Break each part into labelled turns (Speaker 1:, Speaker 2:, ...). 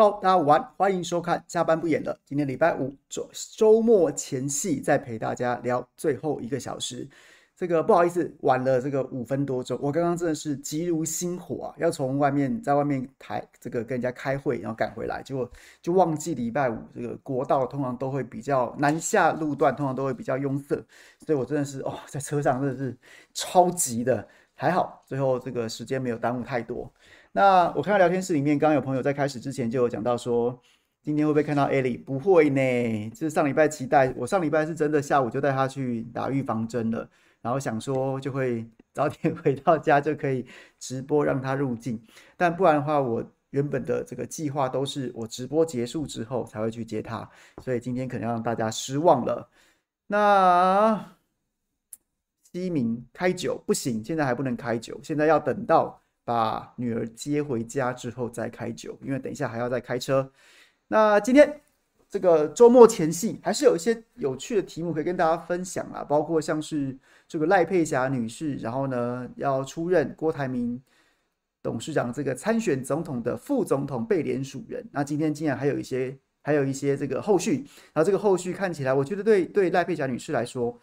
Speaker 1: 大家午安，欢迎收看下班不演了。今天礼拜五周周末前夕，再陪大家聊最后一个小时。这个不好意思，晚了这个五分多钟。我刚刚真的是急如星火啊，要从外面在外面台这个跟人家开会，然后赶回来，结果就忘记礼拜五这个国道通常都会比较南下路段，通常都会比较拥塞，所以我真的是哦，在车上真的是 超级的，还好最后这个时间没有耽误太多。那我看到聊天室里面，刚刚有朋友在开始之前就有讲到说，今天会不会看到艾莉？不会呢，就是上礼拜期待，我上礼拜是真的下午就带她去打预防针了，然后想说就会 早点回到家就可以直播让她入境，但不然的话，我原本的这个计划都是我直播结束之后才会去接她，所以今天可能让大家失望了。那西明开酒不行，现在还不能开酒，现在要等到。把女儿接回家之后再开酒，因为等一下还要再开车。那今天这个周末前夕，还是有一些有趣的题目可以跟大家分享啊，包括像是这个赖佩霞女士，然后呢要出任郭台铭董事长这个参选总统的副总统被联署人。那今天竟然还有一些还有一些这个后续，然后这个后续看起来，我觉得对对赖佩霞女士来说。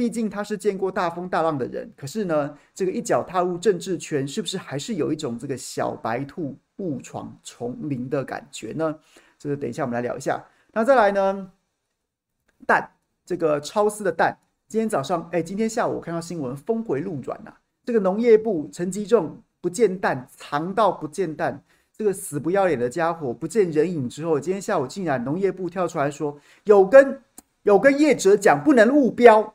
Speaker 1: 毕竟他是见过大风大浪的人，可是呢，这个一脚踏入政治圈，是不是还是有一种这个小白兔误闯丛林的感觉呢？这个等一下我们来聊一下。那再来呢，蛋这个超丝的蛋，今天早上哎，今天下午我看到新闻峰回路转呐、啊，这个农业部陈吉仲不见蛋，藏到不见蛋，这个死不要脸的家伙不见人影之后，今天下午竟然农业部跳出来说，有跟有跟业者讲不能误标。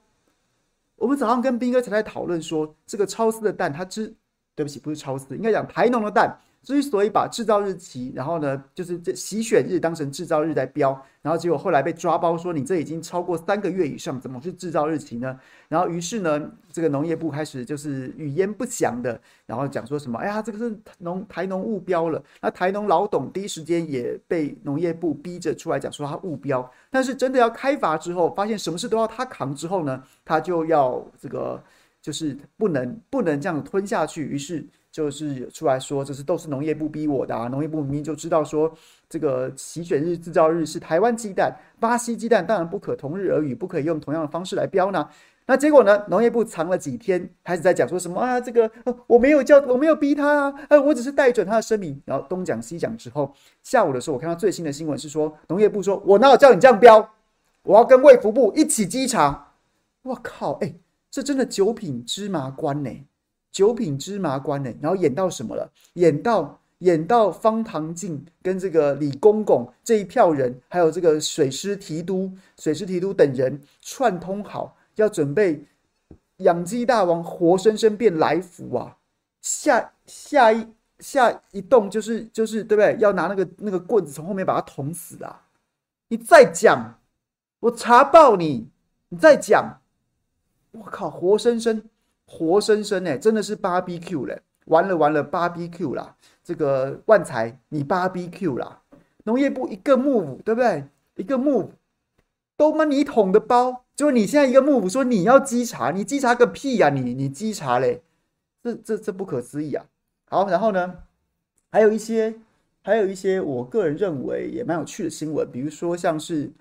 Speaker 1: 我们早上跟斌哥才在讨论说，这个超丝的蛋，它之对不起，不是超丝，应该讲台农的蛋。之所以把制造日期，然后呢，就是这洗选日当成制造日在标，然后结果后来被抓包说你这已经超过三个月以上，怎么是制造日期呢？然后于是呢，这个农业部开始就是语焉不详的，然后讲说什么，哎呀，这个是农台农误标了。那台农老董第一时间也被农业部逼着出来讲说他误标，但是真的要开罚之后，发现什么事都要他扛之后呢，他就要这个就是不能不能这样吞下去，于是。就是出来说，这是都是农业部逼我的啊！农业部明明就知道说，这个洗选日、制造日是台湾鸡蛋，巴西鸡蛋当然不可同日而语，不可以用同样的方式来标呢。那结果呢？农业部藏了几天，开始在讲说什么啊？这个我没有叫，我没有逼他啊！呃，我只是带准他的声明。然后东讲西讲之后，下午的时候我看到最新的新闻是说，农业部说我哪有叫你这样标？我要跟卫福部一起稽查。我靠！哎、这真的九品芝麻官呢、九品芝麻官呢？然后演到什么了？演到演到方唐镜跟这个李公公这一票人，还有这个水师提督、水师提督等人串通好，要准备养鸡大王活生生变来福啊！下下一下一动就是就是对不对？要拿那个那个棍子从后面把他捅死啊！你再讲，我查爆你！你再讲，我靠，活生生！活生生哎，真的是 BBQ 嘞！完了完了，BBQ 啦！这个万才，你 BBQ 啦！农业部一个 move，对不对？一个 move 都把你捅的包，就你现在一个 move 说你要稽查，你稽查个屁呀、你你稽查嘞？这这这不可思议啊！好，然后呢，还有一些还有一些我个人认为也蛮有趣的新闻，比如说像是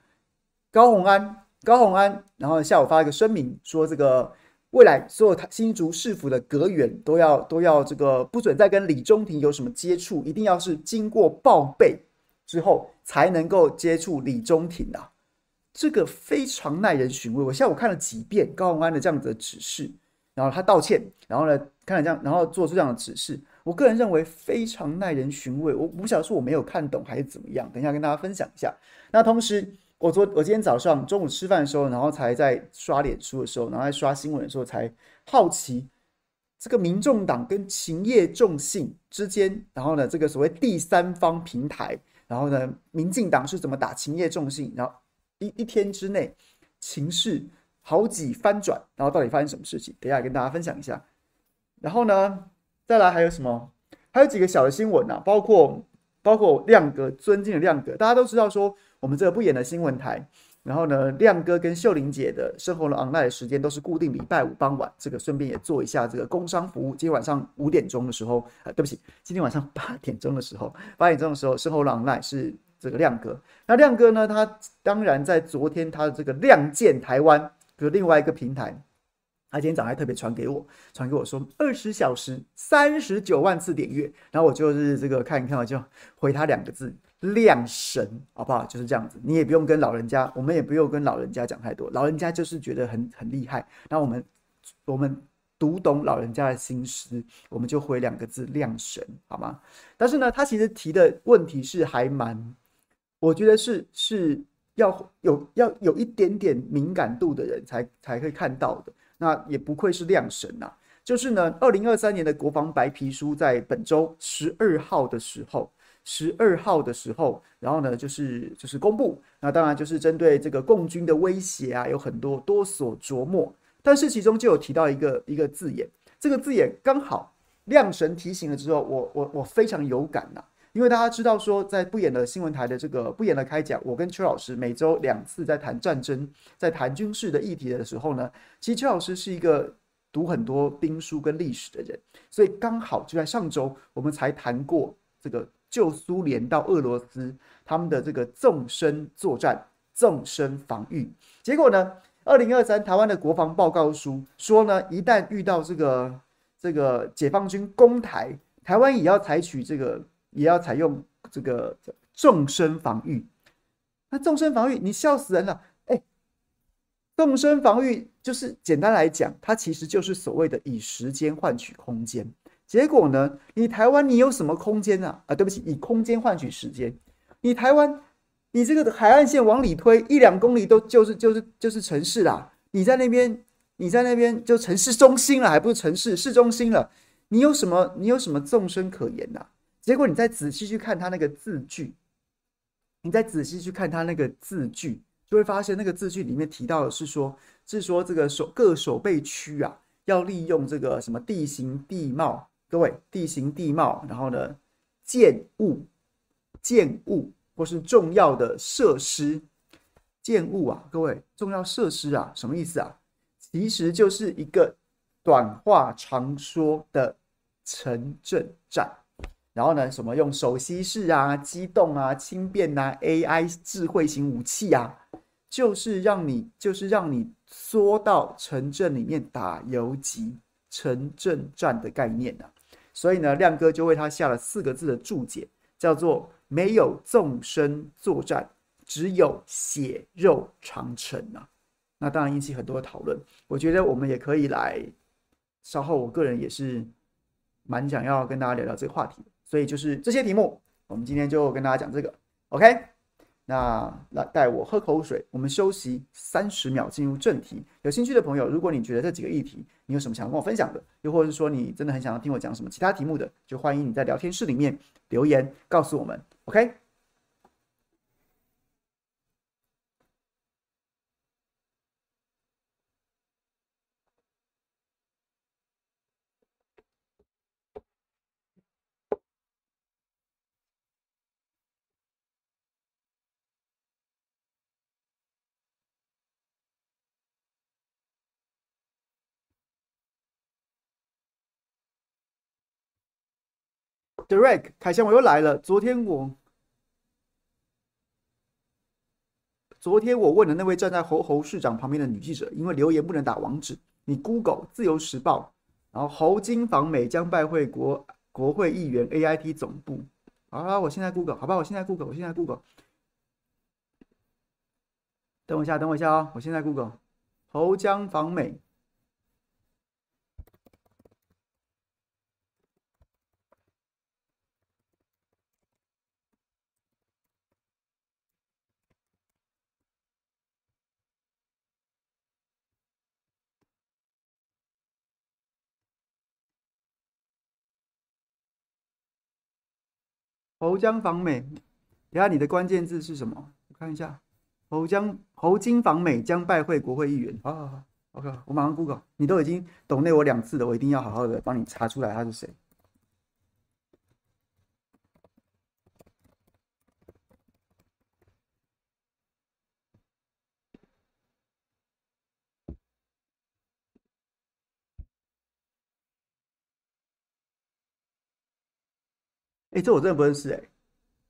Speaker 1: 高虹安，高虹安，然后下午发一个声明说这个。未来所有他新竹市府的阁员都要都要这个不准再跟李中庭有什么接触，一定要是经过报备之后才能够接触李中庭啊！这个非常耐人寻味。我下午看了几遍高虹安的这样子的指示，然后他道歉，然后呢看了这样，然后做出这样的指示。我个人认为非常耐人寻味。我不晓得是我没有看懂还是怎么样，等一下跟大家分享一下。那同时。我昨我今天早上中午吃饭的时候，然后才在刷脸书的时候，然后在刷新闻的时候，才好奇这个民众党跟勤业众信之间，然后呢，这个所谓第三方平台，然后呢，民进党是怎么打勤业众信，然后一一天之内情势好几翻转，然后到底发生什么事情？等下跟大家分享一下。然后呢，再来还有什么？还有几个小的新闻啊，包括包括亮哥尊敬的亮哥，大家都知道说。我们这个不演的新闻台，然后呢，亮哥跟秀玲姐的生活的 online 的时间都是固定礼拜五傍晚。这个顺便也做一下这个工商服务。今天晚上五点钟的时候，呃，对不起，今天晚上八点钟的时候，八点钟的时候，生活的 online 是这个亮哥。那亮哥呢，他当然在昨天他的这个亮剑台湾，就是另外一个平台。他今天早上还特别传给我，传给我说二十小时三十九万次点阅，然后我就是这个看一看，我就回他两个字：亮神，好不好？就是这样子，你也不用跟老人家，我们也不用跟老人家讲太多，老人家就是觉得很很厉害。那我们我们读懂老人家的心思，我们就回两个字：亮神，好吗？但是呢，他其实提的问题是还蛮，我觉得是是要有要有一点点敏感度的人才才会看到的。那也不愧是亮神呐、啊，就是呢，二零二三年的国防白皮书在本周十二号的时候，十二号的时候，然后呢，就是就是公布，那当然就是针对这个共军的威胁啊，有很多多所琢磨，但是其中就有提到一个一个字眼，这个字眼刚好亮神提醒了之后，我我我非常有感呐、啊。因为大家知道说，在不演的新闻台的这个不演的开讲，我跟邱老师每周两次在谈战争，在谈军事的议题的时候呢，其实邱老师是一个读很多兵书跟历史的人，所以刚好就在上周，我们才谈过这个旧苏联到俄罗斯他们的这个纵深作战、纵深防御。结果呢，二零二三台湾的国防报告书说呢，一旦遇到这个这个解放军攻台，台湾也要采取这个。也要采用这个纵深防御，那纵深防御你笑死人了！哎，纵深防御就是简单来讲，它其实就是所谓的以时间换取空间。结果呢，你台湾你有什么空间啊？啊，对不起，以空间换取时间。你台湾，你这个海岸线往里推一两公里都就是就是就是城市啦。你在那边，你在那边就城市中心了，还不是城市市中心了？你有什么？你有什么纵深可言呐？结果你再仔细去看他那个字句，你再仔细去看他那个字句，就会发现那个字句里面提到的是说，是说这个守各守备区啊，要利用这个什么地形地貌，各位地形地貌，然后呢，建物建物或是重要的设施建物啊，各位重要设施啊，什么意思啊？其实就是一个短话长说的城镇战。然后呢，什么用手携式啊、机动啊、轻便啊、AI 智慧型武器啊，就是让你，就是让你缩到城镇里面打游击、城镇战的概念啊。所以呢，亮哥就为他下了四个字的注解，叫做“没有纵深作战，只有血肉长城”啊。那当然引起很多的讨论。我觉得我们也可以来，稍后我个人也是蛮想要跟大家聊聊这个话题。所以就是这些题目，我们今天就跟大家讲这个，OK？那来带我喝口水，我们休息三十秒，进入正题。有兴趣的朋友，如果你觉得这几个议题你有什么想跟我分享的，又或者是说你真的很想要听我讲什么其他题目的，就欢迎你在聊天室里面留言告诉我们 OK Direct 凯翔，我又来了。昨天我，昨天我问了那位站在侯侯市长旁边的女记者，因为留言不能打网址，你 Google 自由时报，然后侯金访美将拜会国国会议员 AIT 总部。好，我现在 Google，好吧，我现在 Google，我现在 Google。等我一下，等我一下、哦，我现在 Google 侯将访美。侯江访美，等下你的关键字是什么？我看一下。侯江侯金访美将拜会国会议员。好好好，OK，我马上 Google。你都已经懂内我两次了，我一定要好好的帮你查出来他是谁。哎，这我真的不认识哎。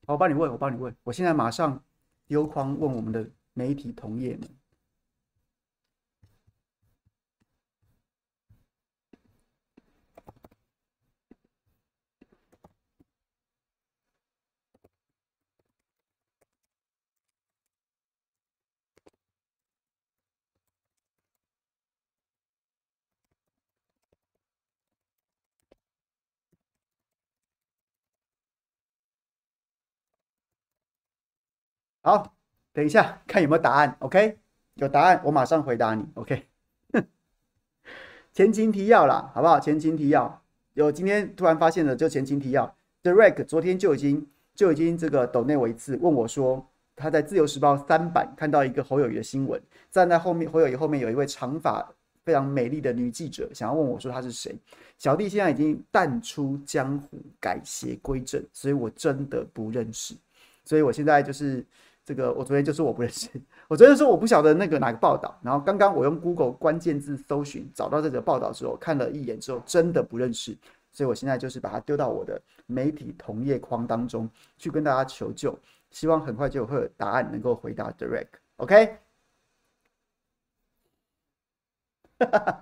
Speaker 1: 我帮你问，我帮你问，我现在马上丢框问我们的媒体同业们。好，等一下看有没有答案。OK，有答案我马上回答你。OK，前情提要啦，好不好？前情提要有今天突然发现了，就前情提要。Direct 昨天就已经就已经这个抖内我一次，问我说他在自由时报三版看到一个侯友宜的新闻，站在后面侯友宜后面有一位长发非常美丽的女记者，想要问我说她是谁。小弟现在已经淡出江湖，改邪归正，所以我真的不认识，所以我现在就是。这个我昨天就说我不认识，我昨天说我不晓得那个哪个报道，然后刚刚我用 Google 关键字搜寻找到这个报道之后，看了一眼之后真的不认识，所以我现在就是把它丢到我的媒体同业框当中去跟大家求救，希望很快就会有答案能够回答 Direct，OK？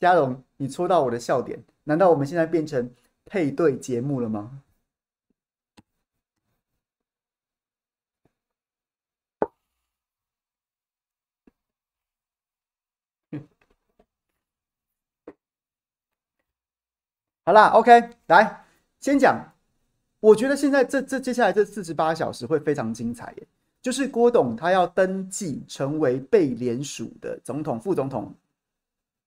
Speaker 1: 嘉荣，你戳到我的笑点，难道我们现在变成配对节目了吗？好啦，OK，来先讲。我觉得现在这这接下来这四十八小时会非常精彩耶，就是郭董他要登记成为被联署的总统、副总统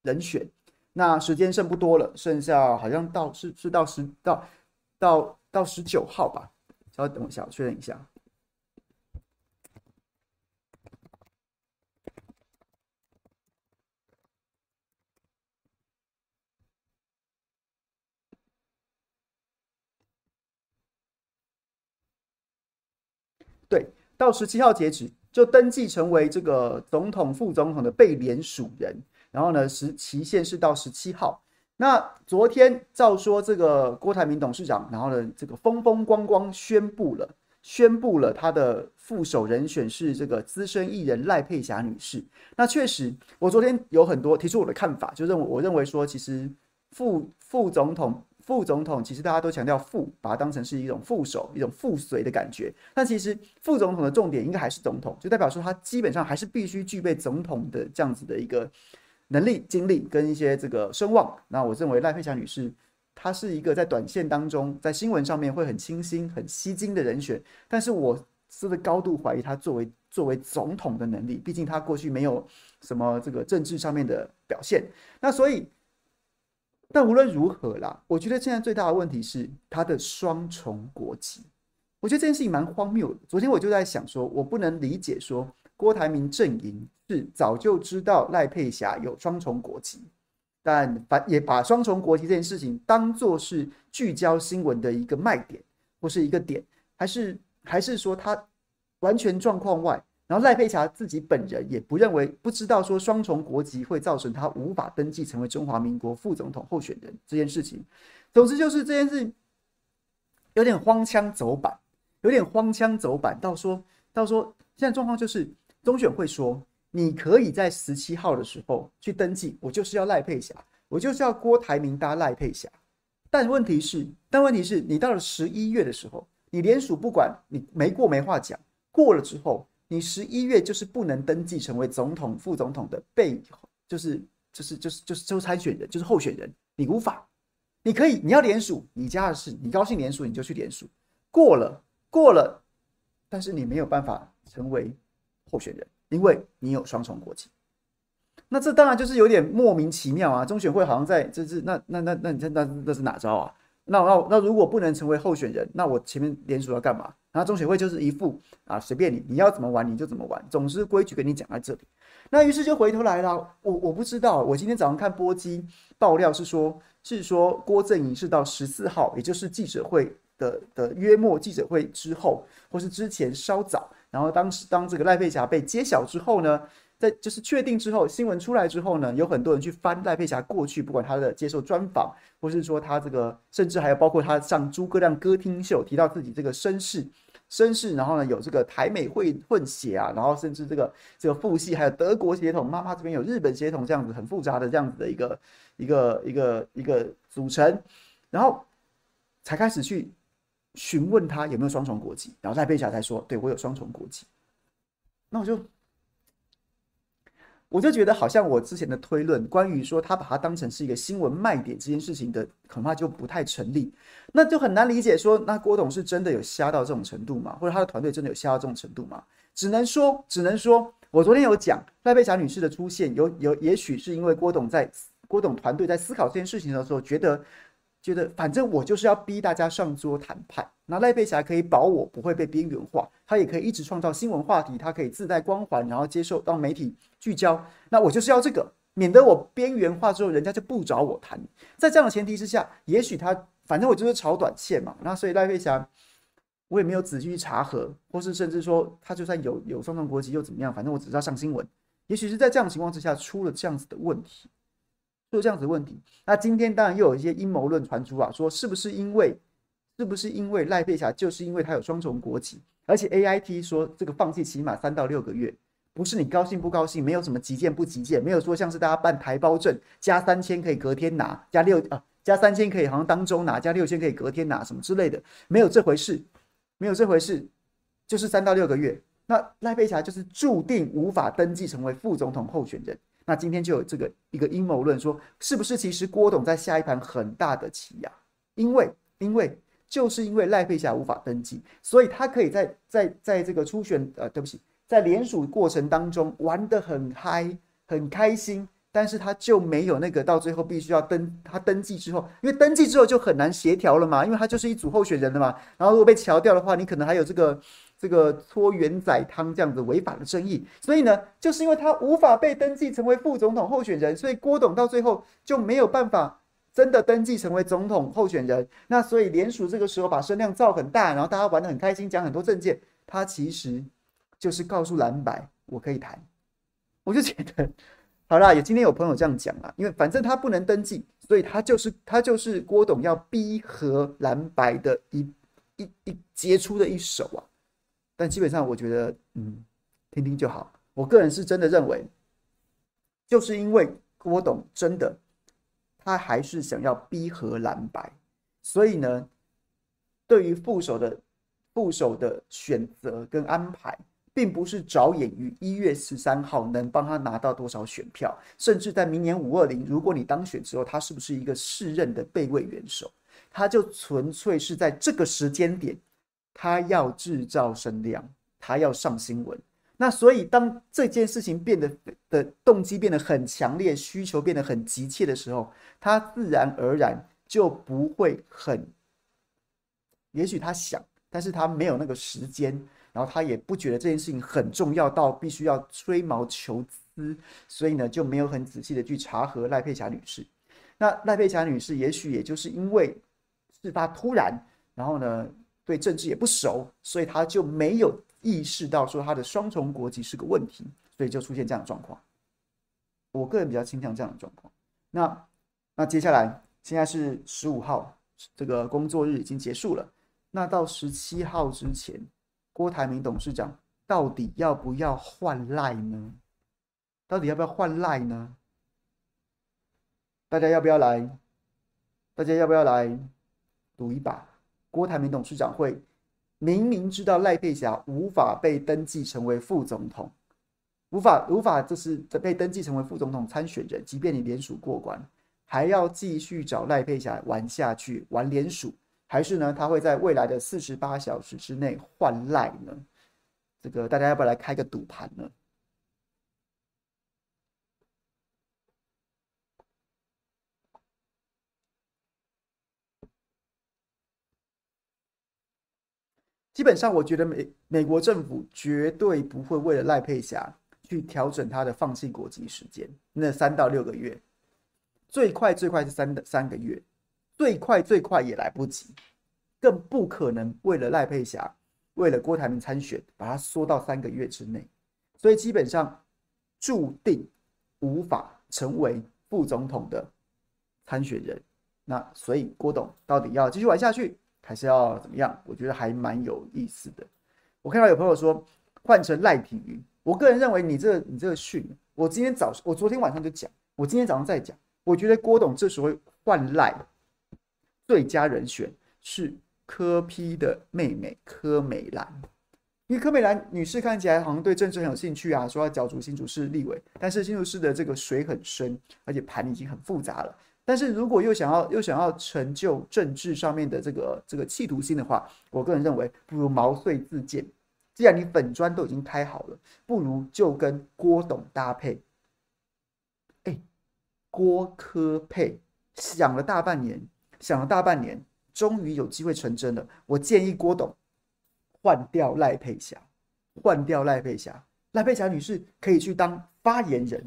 Speaker 1: 人选。那时间剩不多了，剩下好像到是是到十到到到十九号吧。稍微等我一下，我确认一下。对，到十七号截止就登记成为这个总统、副总统的被联署人，然后呢，时期限是到十七号。那昨天照说这个郭台铭董事长，然后呢，这个风风光光宣布了，宣布了他的副手人选是这个资深艺人赖佩霞女士。那确实，我昨天有很多提出我的看法，就认为我认为说，其实副副总统。副总统其实大家都强调副，把它当成是一种副手、一种副随的感觉。但其实副总统的重点应该还是总统，就代表说他基本上还是必须具备总统的这样子的一个能力、经历跟一些这个声望。那我认为赖佩霞女士，她是一个在短线当中在新闻上面会很清新、很吸睛的人选。但是我是的高度怀疑她作为作为总统的能力，毕竟她过去没有什么这个政治上面的表现。那所以。但无论如何啦，我觉得现在最大的问题是他的双重国籍。我觉得这件事情蛮荒谬的。昨天我就在想说，我不能理解说郭台铭阵营是早就知道赖佩霞有双重国籍，但把也把双重国籍这件事情当作是聚焦新闻的一个卖点或是一个点，还是还是说他完全状况外？然后赖佩霞自己本人也不认为，不知道说双重国籍会造成他无法登记成为中华民国副总统候选人这件事情。总之就是这件事有点荒腔走板，有点荒腔走板。到说到说现在状况就是中选会说，你可以在十七号的时候去登记，我就是要赖佩霞，我就是要郭台铭搭赖佩霞。但问题是，但问题是你到了十一月的时候，你连署不管你没过没话讲，过了之后。你十一月就是不能登记成为总统、副总统的被，就是就是就是就是就参选人，就是候选人，你无法，你可以，你要联署，你家的事，你高兴联署你就去联署，过了过了，但是你没有办法成为候选人，因为你有双重国籍，那这当然就是有点莫名其妙啊！中选会好像在这是那那那那那那那是哪招啊？那那那如果不能成为候选人，那我前面连署要干嘛？然后中选会就是一副啊，随便你，你要怎么玩你就怎么玩，总之规矩跟你讲在这里。那于是就回头来了，我我不知道，我今天早上看波基爆料是说，是说郭阵营是到十四号，也就是记者会的的约末记者会之后，或是之前稍早，然后当时当这个赖佩霞被揭晓之后呢，在就是确定之后，新闻出来之后呢，有很多人去翻赖佩霞过去，不管他的接受专访，或是说他这个，甚至还有包括他上诸葛亮歌厅秀，提到自己这个身世，身世，然后呢有这个台美混混血啊，然后甚至这个这个父系还有德国血统，妈妈这边有日本血统，这样子很复杂的这样子的一个一个一个一个组成，然后才开始去询问他有没有双重国籍，然后赖佩霞才说，对，我有双重国籍，那我就。我就觉得好像我之前的推论，关于说他把它当成是一个新闻卖点这件事情的，恐怕就不太成立。那就很难理解说，那郭董是真的有瞎到这种程度吗？或者他的团队真的有瞎到这种程度吗？只能说，只能说，我昨天有讲赖佩霞女士的出现，有有，也许是因为郭董在郭董团队在思考这件事情的时候，觉得。觉得反正我就是要逼大家上桌谈判，那赖佩霞可以保我不会被边缘化，他也可以一直创造新闻话题，他可以自带光环，然后接受到媒体聚焦。那我就是要这个，免得我边缘化之后，人家就不找我谈。在这样的前提之下，也许他反正我就是炒短线嘛。那所以赖佩霞，我也没有仔细去查核，或是甚至说他就算有有双重国籍又怎么样？反正我只知道上新闻。也许是在这样的情况之下出了这样子的问题。就这样子的问题，那今天当然又有一些阴谋论传出啊，说是不是因为，是不是因为赖佩霞就是因为他有双重国籍，而且 AIT 说这个放弃起码三到六个月，不是你高兴不高兴，没有什么急件不急件，没有说像是大家办台胞证加三千可以隔天拿，加六啊加三千可以好像当周拿，加六千可以隔天拿什么之类的，没有这回事，没有这回事，就是三到六个月，那赖佩霞就是注定无法登记成为副总统候选人。那今天就有这个一个阴谋论说，是不是其实郭董在下一盘很大的棋呀？因为因为就是因为赖佩霞无法登记，所以他可以在在在这个初选呃，对不起，在联署过程当中玩得很嗨很开心，但是他就没有那个到最后必须要登他登记之后，因为登记之后就很难协调了嘛，因为他就是一组候选人了嘛，然后如果被调掉的话，你可能还有这个。这个搓圆仔汤这样子违法的争议，所以呢，就是因为他无法被登记成为副总统候选人，所以郭董到最后就没有办法真的登记成为总统候选人。那所以联署这个时候把声量造很大，然后大家玩得很开心，讲很多政见，他其实就是告诉蓝白我可以谈。我就觉得好啦，也今天有朋友这样讲啊，因为反正他不能登记，所以他就是他就是郭董要逼和蓝白的一一一杰出的一手啊。但基本上，我觉得，嗯，听听就好。我个人是真的认为，就是因为郭董真的，他还是想要逼和蓝白，所以呢，对于副手的副手的选择跟安排，并不是着眼于一月十三号能帮他拿到多少选票，甚至在明年五二零，如果你当选之后，他是不是一个适任的备位元首，他就纯粹是在这个时间点。他要制造声量，他要上新闻。那所以，当这件事情变得的动机变得很强烈，需求变得很急切的时候，他自然而然就不会很。也许他想，但是他没有那个时间，然后他也不觉得这件事情很重要到必须要吹毛求疵，所以呢，就没有很仔细的去查核赖佩霞女士。那赖佩霞女士，也许也就是因为事发突然，然后呢，对政治也不熟，所以他就没有意识到说他的双重国籍是个问题，所以就出现这样的状况。我个人比较倾向这样的状况。那那接下来现在是十五号，这个工作日已经结束了。那到十七号之前，郭台铭董事长到底要不要换赖呢？到底要不要换赖呢？大家要不要来？大家要不要来赌一把？郭台铭董事长会明明知道赖佩霞无法被登记成为副总统，无法无法就是被登记成为副总统参选人，即便你联署过关，还要继续找赖佩霞玩下去，玩联署，还是呢？他会在未来的四十八小时之内换赖呢？这个大家要不要来开个赌盘呢？基本上，我觉得美美国政府绝对不会为了赖佩霞去调整他的放弃国籍时间，那三到六个月，最快最快是三的三个月，最快最快也来不及，更不可能为了赖佩霞，为了郭台铭参选，把它缩到三个月之内。所以基本上，注定无法成为副总统的参选人。那所以郭董到底要继续玩下去，还是要怎么样？我觉得还蛮有意思的。我看到有朋友说换成赖品妤，我个人认为你这个、你这个训，我今天早我昨天晚上就讲，我今天早上再讲，我觉得郭董这时候换赖最佳人选是柯批的妹妹柯美兰，因为柯美兰女士看起来好像对政治很有兴趣啊，说要角逐新竹市立委，但是新竹市的这个水很深，而且盘已经很复杂了。但是如果又想要又想要成就政治上面的这个这个企图心的话，我个人认为不如毛遂自荐。既然你粉专都已经开好了，不如就跟郭董搭配。哎，郭科配想了大半年，想了大半年，终于有机会成真了。我建议郭董换掉赖佩霞，换掉赖佩霞，赖佩霞女士可以去当发言人。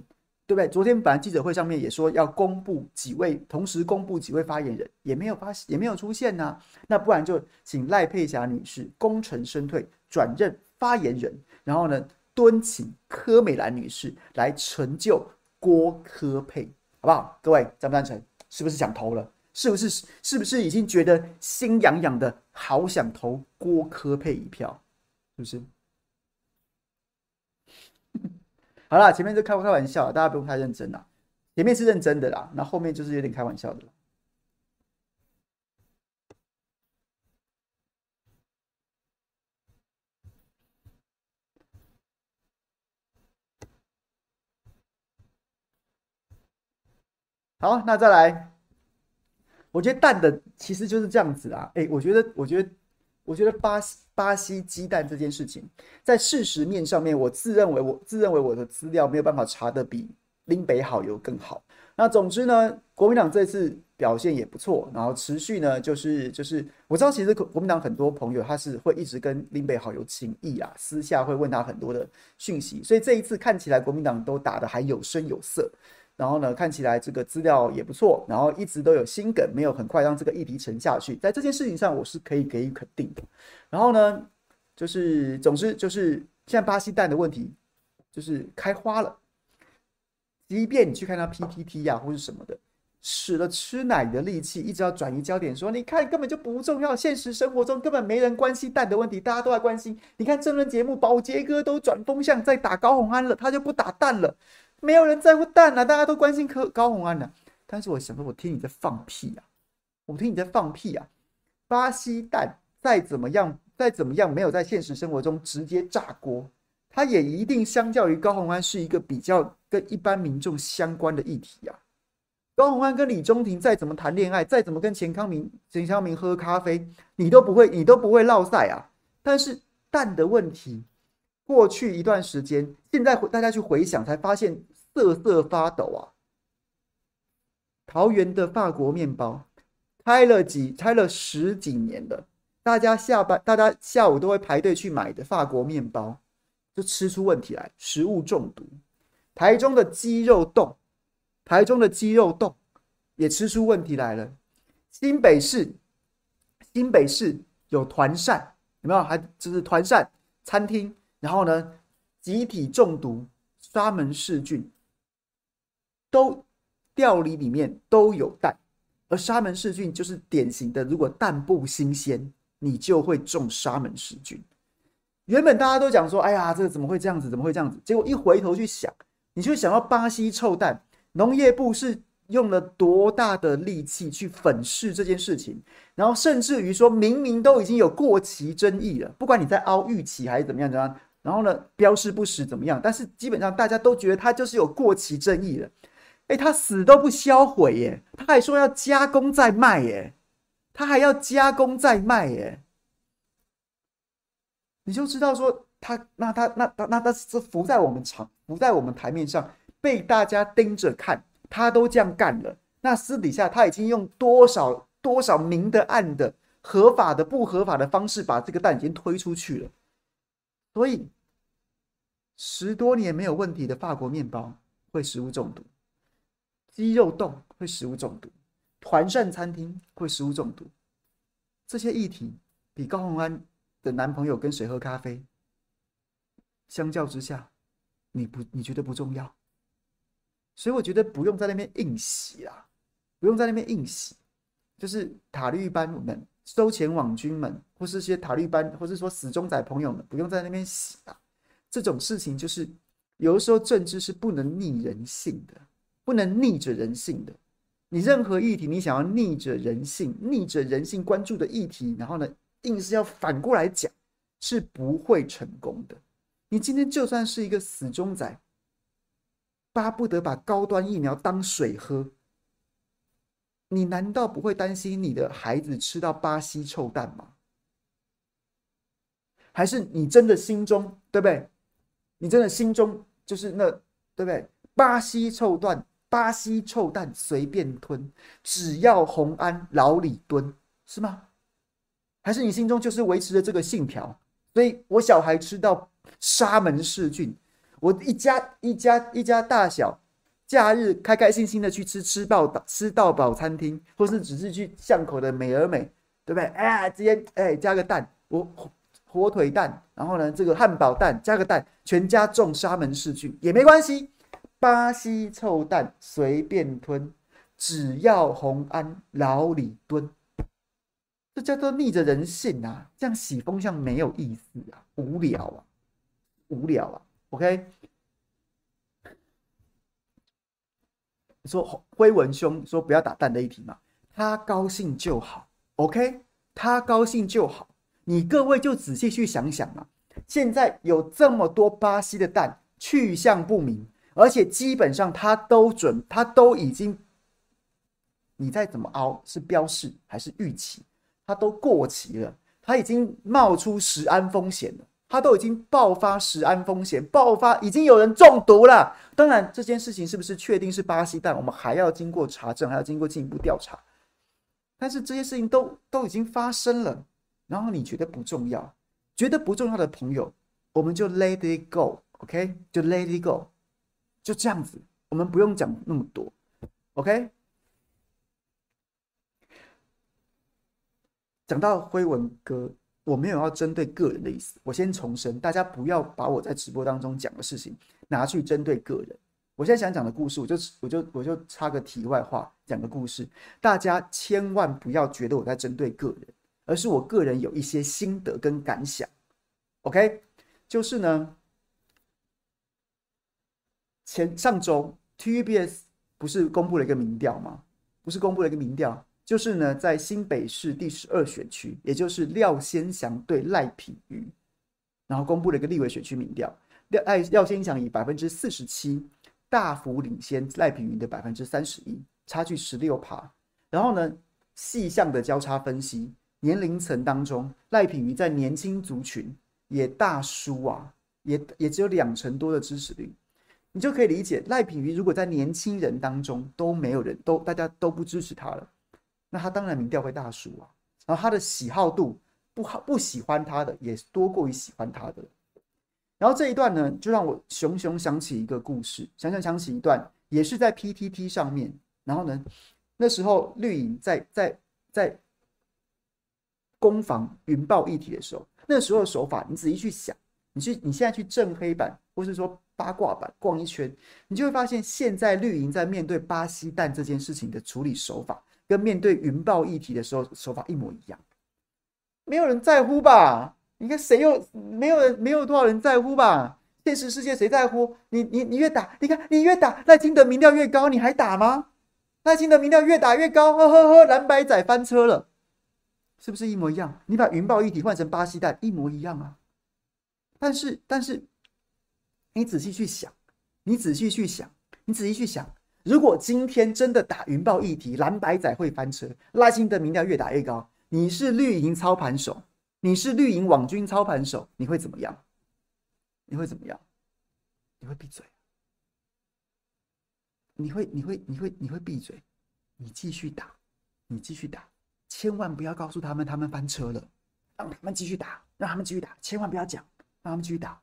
Speaker 1: 对不对？昨天本来记者会上面也说要公布几位，同时公布几位发言人，也没有发，也没有出现呐、那不然就请赖佩霞女士功成身退，转任发言人，然后呢，敦请柯美兰女士来成就郭柯配，好不好？各位赞不赞成？是不是想投了？是不是？是不是已经觉得心痒痒的，好想投郭柯配一票？是不是？好啦，前面就开开玩笑，大家不用太认真啦。前面是认真的啦，那后面就是有点开玩笑的。好，那再来，我觉得淡的其实就是这样子啊。哎，我觉得，我觉得。我觉得巴西巴西鸡蛋这件事情，在事实面上面，我自认为我自认为我的资料没有办法查得比林北好友更好。那总之呢，国民党这次表现也不错，然后持续呢，就是就是我知道，其实国民党很多朋友他是会一直跟林北好友情谊啊，私下会问他很多的讯息，所以这一次看起来国民党都打得还有声有色。然后呢，看起来这个资料也不错，然后一直都有心梗，没有很快让这个议题沉下去。在这件事情上，我是可以给予肯定的。然后呢，就是总之就是现在巴西蛋的问题就是开花了。即便你去看他 PPT 呀、或是什么的，使了吃奶的力气，一直要转移焦点，说你看根本就不重要，现实生活中根本没人关心蛋的问题，大家都在关心。你看政论节目，保洁哥都转风向在打高红安了，他就不打蛋了。没有人在乎蛋啊，大家都关心柯高虹安的。但是我想说，我听你在放屁啊！我听你在放屁啊！巴西蛋再怎么样，再怎么样，没有在现实生活中直接炸锅，它也一定相较于高虹安是一个比较跟一般民众相关的议题啊。高虹安跟李中庭再怎么谈恋爱，再怎么跟钱康明、钱康明喝咖啡，你都不会，你都不会落赛啊。但是蛋的问题。过去一段时间，现在大家去回想，才发现瑟瑟发抖啊！桃园的法国面包开了几开了十几年了，大家下班大家下午都会排队去买的法国面包，就吃出问题来，食物中毒。台中的鸡肉冻，台中的鸡肉冻也吃出问题来了。新北市新北市有团扇，有没有？还就是团扇餐厅。然后呢，集体中毒，沙门氏菌都料理里面都有蛋，而沙门氏菌就是典型的，如果蛋不新鲜，你就会中沙门氏菌。原本大家都讲说，哎呀，这个怎么会这样子？怎么会这样子？结果一回头去想，你就想到巴西臭蛋，农业部是用了多大的力气去粉饰这件事情，然后甚至于说明明都已经有过期争议了，不管你在凹预期还是怎么样怎么样。然后呢，标示不实怎么样？但是基本上大家都觉得它就是有过期争议的。哎，他死都不销毁耶，他还说要加工再卖耶，他还要加工再卖耶。你就知道说他那他那他那他是浮在我们场浮在我们台面上被大家盯着看，他都这样干了。那私底下他已经用多少多少明的暗的合法的不合法的方式把这个蛋已经推出去了。所以，十多年没有问题的法国面包会食物中毒，鸡肉冻会食物中毒，团膳餐厅会食物中毒。这些议题比高虹安的男朋友跟谁喝咖啡，相较之下，你不你觉得不重要？所以我觉得不用在那边硬洗啦，不用在那边硬洗。就是塔绿班我们、收钱网军们，或是些塔利班，或是说死忠仔朋友们，不用在那边洗啊。这种事情就是有的时候政治是不能逆人性的，不能逆着人性的。你任何议题，你想要逆着人性、逆着人性关注的议题，然后呢，硬是要反过来讲，是不会成功的。你今天就算是一个死忠仔，巴不得把高端疫苗当水喝。你难道不会担心你的孩子吃到巴西臭蛋吗？还是你真的心中对不对？你真的心中就是那对不对？巴西臭蛋，巴西臭蛋随便吞，只要红安老李蹲，是吗？还是你心中就是维持着这个信条？所以我小孩吃到沙门氏菌，我一家一家一家大小。假日开开心心的去吃吃到吃到饱餐厅，或是只是去巷口的美而美，对不对？哎，直接哎加个蛋，我火，火腿蛋，然后呢这个汉堡蛋加个蛋，全家中沙门氏菌也没关系，巴西臭蛋随便吞，只要红安老李蹲，这叫做逆着人性啊！这样洗风向没有意思啊，无聊啊，无聊啊，OK。说辉文兄说不要打蛋的议题嘛，他高兴就好，OK，他高兴就好。你各位就仔细去想想啊，现在有这么多巴西的蛋去向不明，而且基本上他都准，他都已经，你再怎么凹是标示还是预期，他都过期了，他已经冒出食安风险了。他都已经爆发食安风险，爆发已经有人中毒了。当然，这件事情是不是确定是巴西蛋，我们还要经过查证，还要经过进一步调查。但是这些事情都都已经发生了，然后你觉得不重要，觉得不重要的朋友，我们就 let it go，OK，就 let it go，就这样子，我们不用讲那么多，OK。讲到辉文哥。我没有要针对个人的意思，我先重申，大家不要把我在直播当中讲的事情拿去针对个人。我现在想讲的故事，我就我就我就插个题外话，讲个故事，大家千万不要觉得我在针对个人，而是我个人有一些心得跟感想。OK，就是呢，前上周 TVBS 不是公布了一个民调吗？不是公布了一个民调。就是呢，在新北市第十二选区，也就是廖先祥对赖品妤，然后公布了一个立委选区民调，廖赖廖先祥以百分之四十七大幅领先赖品妤的百分之三十一，差距十六趴。然后呢，细项的交叉分析，年龄层当中，赖品妤在年轻族群也大输啊，也也只有两成多的支持率，你就可以理解赖品妤如果在年轻人当中都没有人都大家都不支持他了。那他当然民调会大输啊，然后他的喜好度不好，不喜欢他的也多过于喜欢他的。然后这一段呢，就让我熊熊想起一个故事，想想想起一段，也是在 PTT 上面。然后呢，那时候绿营在在在攻防云豹议题的时候，那时候的手法，你仔细去想，你去你现在去正黑板或是说八卦板逛一圈，你就会发现，现在绿营在面对巴西蛋这件事情的处理手法。跟面对云豹议题的时候手法一模一样，没有人在乎吧？你看谁又没有人，没有多少人在乎吧？现实世界谁在乎？你你你越打，你看你越打，赖清德民调越高，你还打吗？赖清德民调越打越高，呵呵呵，蓝白仔翻车了，是不是一模一样？你把云豹议题换成巴西蛋，一模一样啊。但是但是，你仔细去想，你仔细去想，你仔细去想。如果今天真的打云豹议题，蓝白仔会翻车，赖清德民调越打越高，你是绿营操盘手，你是绿营网军操盘手，你会怎么样？你会怎么样？你会闭嘴？你会你会你会你会闭嘴？你继续打，你继续打，千万不要告诉他们他们翻车了，让他们继续打，让他们继续打，千万不要讲，让他们继续打。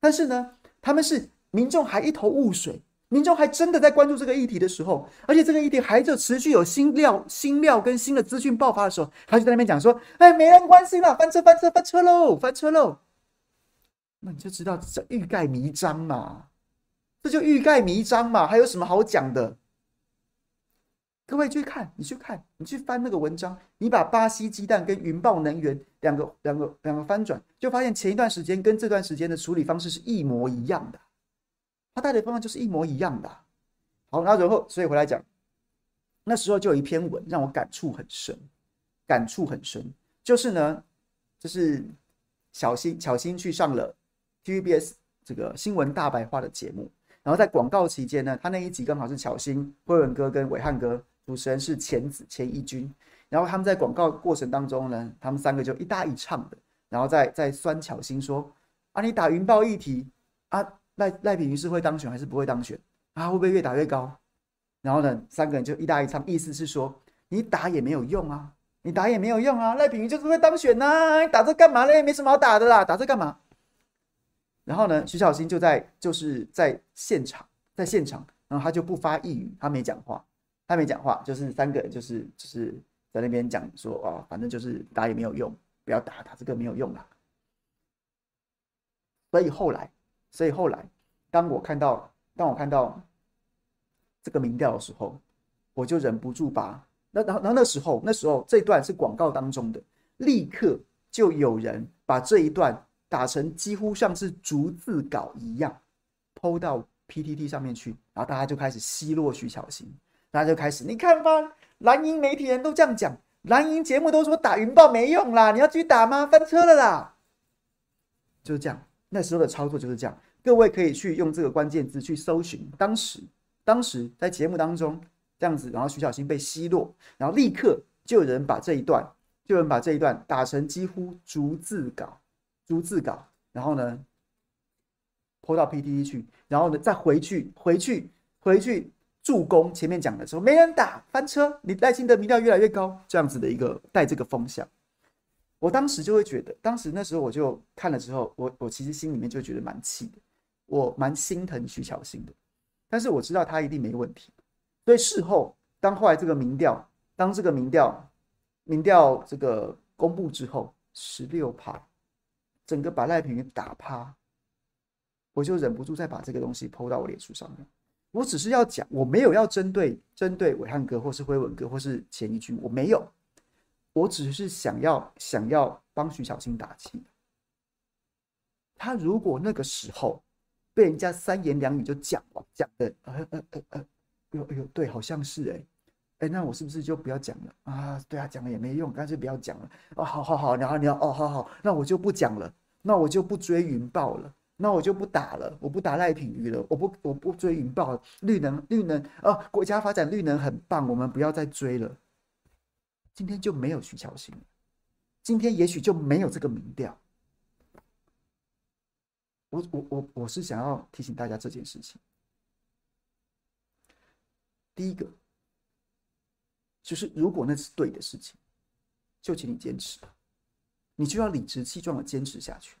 Speaker 1: 但是呢，他们是民众还一头雾水。民众还真的在关注这个议题的时候，而且这个议题还在持续有新料、新料跟新的资讯爆发的时候，他就在那边讲说：“哎，没人关心了，翻车、翻车、翻车喽，翻车喽！”那你就知道这欲盖弥彰嘛，这就欲盖弥彰嘛，还有什么好讲的？各位去看，你去看，你去翻那个文章，你把巴西鸡蛋跟云豹能源两个两个两个翻转，就发现前一段时间跟这段时间的处理方式是一模一样的，他带的方案就是一模一样的。好，然后然后所以回来讲，那时候就有一篇文让我感触很深，感触很深，就是呢，就是小新巧芯去上了 TVBS 这个新闻大白话的节目，然后在广告期间呢，他那一集刚好是巧芯、辉文哥跟伟汉哥。主持人是钱子钱一军，然后他们在广告过程当中呢，他们三个就一搭一唱的，然后在在酸巧心说啊，你打云豹议题啊，赖赖品妤是会当选还是不会当选啊？会不会越打越高？然后呢，三个人就一搭一唱，意思是说你打也没有用啊，你打也没有用啊，赖品妤就是会当选呐、你打这干嘛嘞？没什么好打的啦，打这干嘛？然后呢，徐巧芯就在就是在现场，在现场，然后他就不发一语，他没讲话。他没讲话，就是三个人，就是就是在那边讲说，哦，反正就是打也没有用，不要打，打这个没有用啊。所以后来，所以后来，当我看到，当我看到这个民调的时候，我就忍不住把那然后然后那时候那时候这段是广告当中的，立刻就有人把这一段打成几乎像是逐字稿一样，PO 到 PTT 上面去，然后大家就开始奚落徐巧芯。大家就开始，你看吧，蓝营媒体人都这样讲，蓝营节目都说打云豹没用啦，你要继续打吗？翻车了啦，就这样。那时候的操作就是这样，各位可以去用这个关键字去搜寻，当时，当时在节目当中这样子，然后徐小新被奚落，然后立刻就有人把这一段，就有人把这一段打成几乎逐字稿，逐字稿，然后呢，PO 到 PTT 去，然后呢再回去，回去，回去。助攻前面讲的时候没人打翻车，你赖清德民调越来越高，这样子的一个带这个风向，我当时就会觉得，当时那时候我就看了之后，我我其实心里面就觉得蛮气的，我蛮心疼徐巧芯的，但是我知道他一定没问题，所以事后当后来这个民调，当这个民调民调这个公布之后，十六趴，整个把赖品妤打趴，我就忍不住再把这个东西 PO 到我脸书上面。我只是要讲，我没有要针对针对伟汉哥或是辉文哥或是钱一军，我没有，我只是想要想要帮徐巧芯打气。他如果那个时候被人家三言两语就讲了讲的，呃呃呃呃，哎呦哎呦，对，好像是哎、欸，哎，那我是不是就不要讲了啊？对啊，讲了也没用，干脆不要讲了。哦，好好好，然后你要哦，好好，那我就不讲了，那我就不追云豹了。那我就不打了，我不打赖品鱼了，我不我不追云豹了，绿能绿能啊，国家发展绿能很棒，我们不要再追了。今天就没有徐巧芯，今天也许就没有这个民调。我我我我是想要提醒大家这件事情。第一个就是，如果那是对的事情，就请你坚持，你就要理直气壮的坚持下去。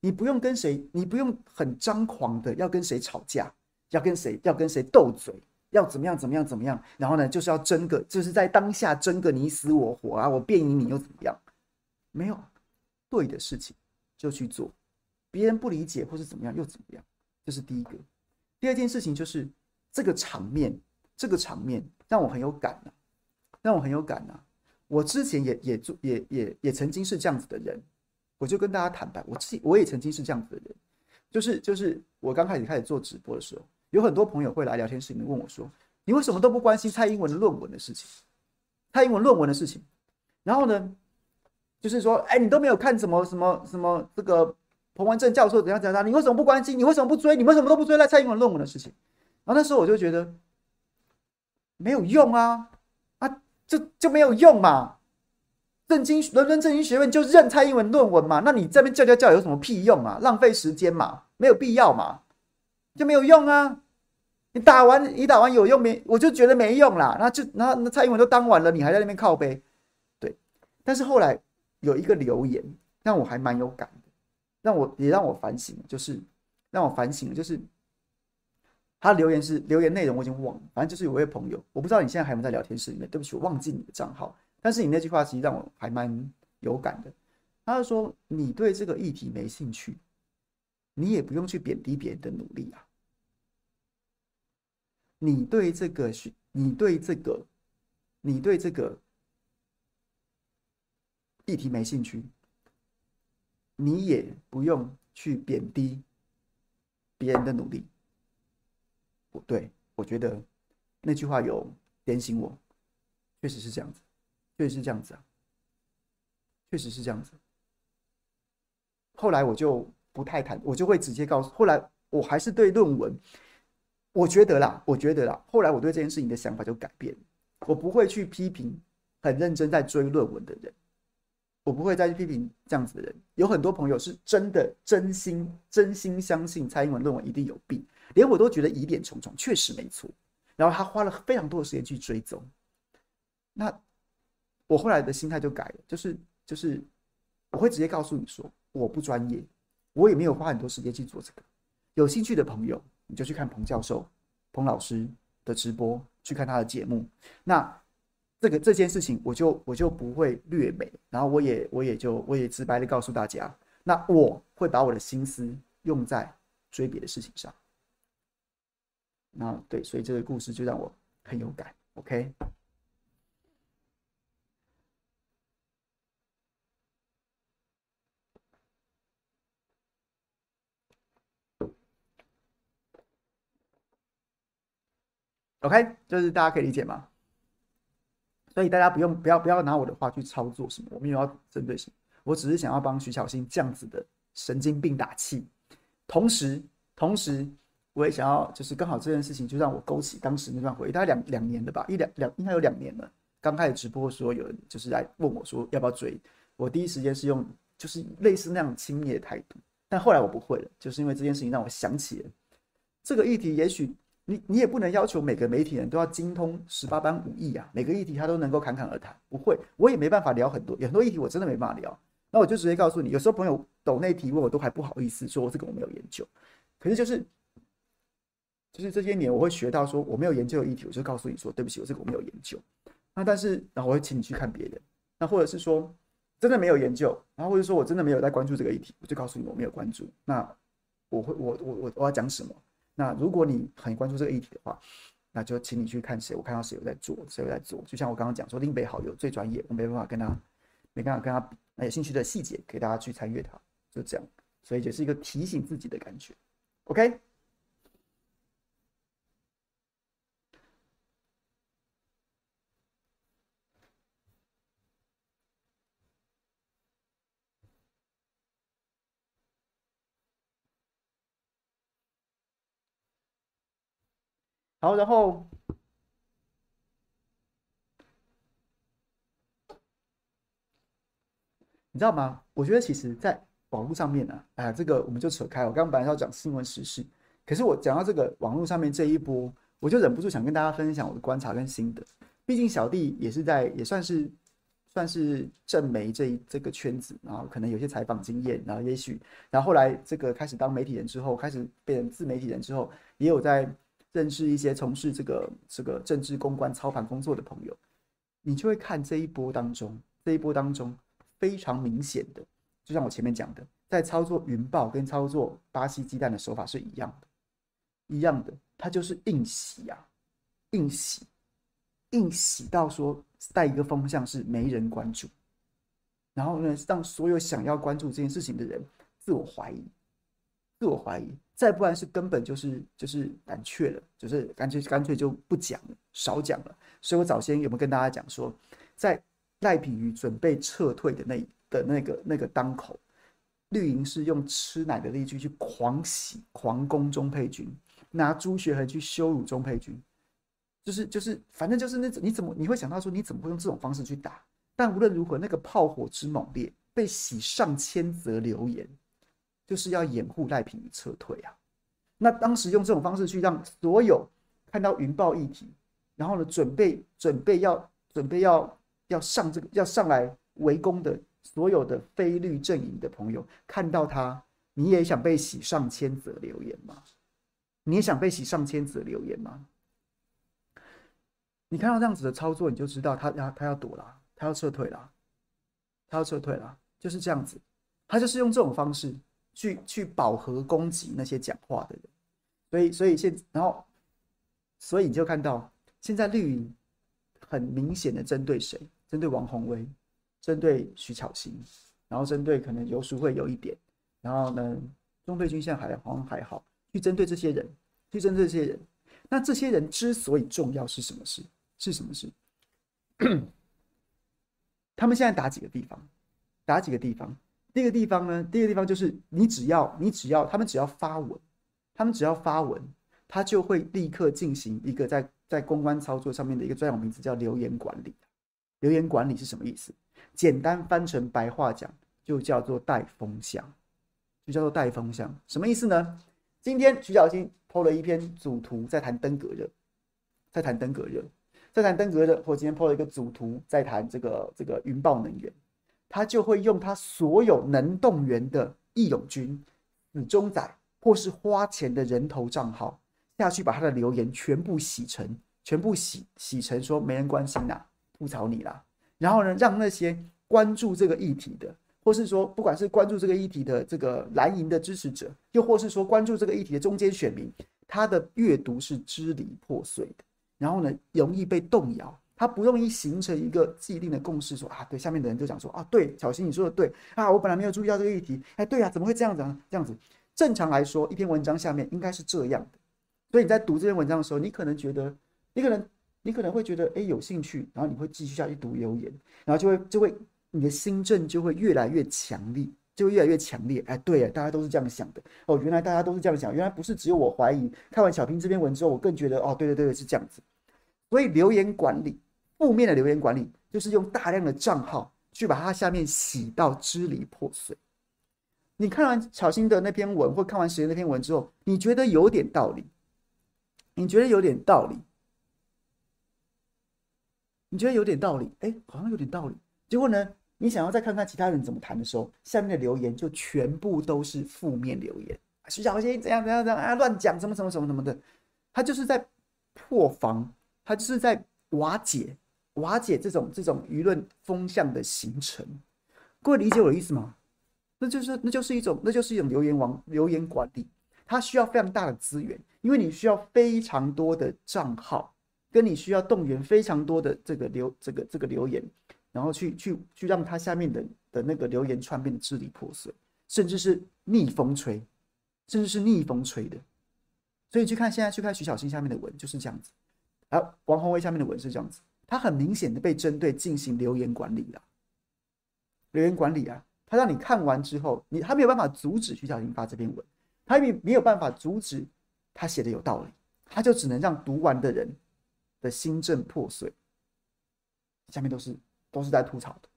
Speaker 1: 你不用跟谁，你不用很张狂的要跟谁吵架，要跟谁要跟谁斗嘴，要怎么样怎么样怎么样，然后呢，就是要争个，就是在当下争个你死我活啊！我便赢你又怎么样？没有对的事情就去做，别人不理解或是怎么样又怎么样？这是第一个。第二件事情就是这个场面，这个场面让我很有感呐、让我很有感呐、我之前也也做也也也曾经是这样子的人。我就跟大家坦白，我自己我也曾经是这样子的人，就是就是我刚开始开始做直播的时候，有很多朋友会来聊天室里面问我说：“你为什么都不关心蔡英文的论文的事情？蔡英文论文的事情？”然后呢，就是说：“哎，你都没有看什么什么什么这个彭文正教授怎样怎样，你为什么不关心？你为什么不追？你为什么都不追赖蔡英文论文的事情？”然后那时候我就觉得没有用啊啊，就就没有用嘛。政经伦敦政经学院就认蔡英文论文嘛？那你这边叫叫叫有什么屁用啊？浪费时间嘛？没有必要嘛？就没有用啊！你打完你打完有用没？我就觉得没用啦。那就那那蔡英文都当完了，你还在那边靠北？对。但是后来有一个留言让我还蛮有感的，让我也让我反省，就是让我反省，就是他留言是留言内容我已经忘了，反正就是有位朋友，我不知道你现在还有没有在聊天室里面？对不起，我忘记你的账号。但是你那句话其实让我还蛮有感的。他就说：“你对这个议题没兴趣，你也不用去贬低别人的努力啊。你对这个学，你对这个，你对这个议题没兴趣，你也不用去贬低别人的努力。不对，我觉得那句话有点醒我，确实是这样子，确实是这样子啊，确实是这样子。后来我就不太谈，我就会直接告诉。后来我还是对论文。我觉得啦，我觉得啦。后来我对这件事情的想法就改变，我不会去批评很认真在追论文的人，我不会再去批评这样子的人。有很多朋友是真的真心真心相信蔡英文论文一定有病，连我都觉得疑点重重，确实没错。然后他花了非常多的时间去追踪。那我后来的心态就改了，就是就是我会直接告诉你说，我不专业，我也没有花很多时间去做这个。有兴趣的朋友。你就去看彭教授、彭老师的直播，去看他的节目。那这个这件事情，我就我就不会略美，然后我也我也就我也直白的告诉大家，那我会把我的心思用在追别的事情上。那对，所以这个故事就让我很有感。OK。OK，就是大家可以理解吗？所以大家不用不要不要拿我的话去操作什么，我没有要针对什么，我只是想要帮徐小新这样子的神经病打气。同时，同时我也想要，就是刚好这件事情就让我勾起当时那段回忆，大概两两年了吧，一两两应该有两年了。刚开始直播的时候，有人就是来问我说要不要追，我第一时间是用就是类似那样轻蔑的态度，但后来我不会了，就是因为这件事情让我想起了这个议题，也许。你你也不能要求每个媒体人都要精通十八般武艺啊，每个议题他都能够侃侃而谈。不会，我也没办法聊很多，有很多议题我真的没办法聊。那我就直接告诉你，有时候朋友抖内提问我都还不好意思说，这个我没有研究。可是就是就是这些年我会学到说我没有研究的议题，我就告诉你说对不起，我这个我没有研究。那但是然后我会请你去看别人，那或者是说真的没有研究，然后或者说我真的没有在关注这个议题，我就告诉你我没有关注。那我会我我我我要讲什么？那如果你很关注这个议题的话，那就请你去看谁，我看到谁有在做，谁有在做。就像我刚刚讲说，林北好友最专业，我没办法跟他，没办法跟他比。那有兴趣的细节，给大家去参阅它，就这样。所以就是一个提醒自己的感觉。OK。好，然后你知道吗？我觉得其实，在网络上面呢、啊，哎，这个我们就扯开。我刚刚本来要讲新闻时事，可是我讲到这个网络上面这一波，我就忍不住想跟大家分享我的观察跟心得。毕竟小弟也是在，也算是算是正媒这一这个圈子，然后可能有些采访经验，然后也许，然后后来这个开始当媒体人之后，开始变成自媒体人之后，也有在。认识一些从事这个这个政治公关操盘工作的朋友，你就会看这一波当中，这一波当中非常明显的，就像我前面讲的，在操作云豹跟操作巴西鸡蛋的手法是一样的，一样的，他就是硬洗啊，硬洗，硬洗到说带一个风向是没人关注，然后呢，让所有想要关注这件事情的人自我怀疑，自我怀疑。再不然是根本就是就是胆怯了，就是干脆干脆就不讲了，少讲了。所以我早先有没有跟大家讲说，在赖品妤准备撤退的那的那个那个当口，绿营是用吃奶的力气去狂洗、狂攻钟沛君，拿朱学恒去羞辱钟沛君，就是就是反正就是那你怎么你会想到说你怎么会用这种方式去打？但无论如何，那个炮火之猛烈，被洗上千则留言。就是要掩护赖品妤撤退啊！那当时用这种方式去让所有看到云豹议题，然后呢，准备准备要准备要要上这个要上来围攻的所有的非绿阵营的朋友，看到他，你也想被洗上千则留言吗？你也想被洗上千则留言吗？你看到这样子的操作，你就知道他要他要躲了，他要撤退了，他要撤退了，就是这样子，他就是用这种方式。去去饱和攻击那些讲话的人，所以所以现然后所以你就看到现在绿营很明显的针对谁？针对王宏威，针对徐巧芯，然后针对可能游淑慧有一点，然后呢，钟佩君现在还好像还好，去针对这些人，去针对这些人。那这些人之所以重要是什么事？是什么事？他们现在打几个地方？打几个地方？第一个地方呢？第一个地方就是你只要你只要他们只要发文，他们只要发文，他就会立刻进行一个在在公关操作上面的一个专有名词，叫留言管理。留言管理是什么意思？简单翻成白话讲，就叫做带风向，就叫做带风向。什么意思呢？今天徐小新 PO 了一篇组图，在谈登革热，在谈登革热，在谈登革热。或今天 PO 了一个组图，在谈这个这个云豹能源，他就会用他所有能动员的义勇军、死忠仔或是花钱的人头账号下去，把他的留言全部洗成，全部洗洗成说没人关心啦、吐槽你啦。然后呢，让那些关注这个议题的。或是说，不管是关注这个议题的这个蓝营的支持者，又或是说关注这个议题的中间选民，他的阅读是支离破碎的，然后呢，容易被动摇，他不容易形成一个既定的共识说，啊，对，下面的人就讲说啊，对，小新你说的对啊，我本来没有注意到这个议题，哎，对啊，怎么会这样子啊？这样子，正常来说，一篇文章下面应该是这样的，所以你在读这篇文章的时候，你可能觉得，你可能，你可能会觉得，哎，有兴趣，然后你会继续下去读留言，然后就会就会。你的心证就会越来越强烈，就会越来越强烈。哎，对呀，大家都是这样想的哦。原来大家都是这样想，原来不是只有我怀疑。看完小平这篇文之后，我更觉得哦，对对对，是这样子。所以留言管理，负面的留言管理，就是用大量的账号去把它下面洗到支离破碎。你看完巧芯的那篇文，或看完谁的那篇文之后，你觉得有点道理，你觉得有点道理，你觉得有点道理，哎，好像有点道理。结果呢？你想要再看看其他人怎么谈的时候，下面的留言就全部都是负面留言。徐小新怎样怎样怎样啊，乱讲什么什么什么什么的，他就是在破防，他就是在瓦解瓦解这种这种舆论风向的形成。各位理解我的意思吗？那就是那就是一种那就是一种留言网留言管理，它需要非常大的资源，因为你需要非常多的账号，跟你需要动员非常多的这个留这个这个留言。然后去去去让他下面的的那个留言串变得支离破碎，甚至是逆风吹，甚至是逆风吹的。所以去看现在去看徐小新下面的文就是这样子，而王鸿薇下面的文是这样子，他很明显的被针对进行留言管理了。留言管理啊，他让你看完之后，你他没有办法阻止徐小平发这篇文，他也没有办法阻止他写的有道理，他就只能让读完的人的心证破碎。下面都是。都是在吐槽的，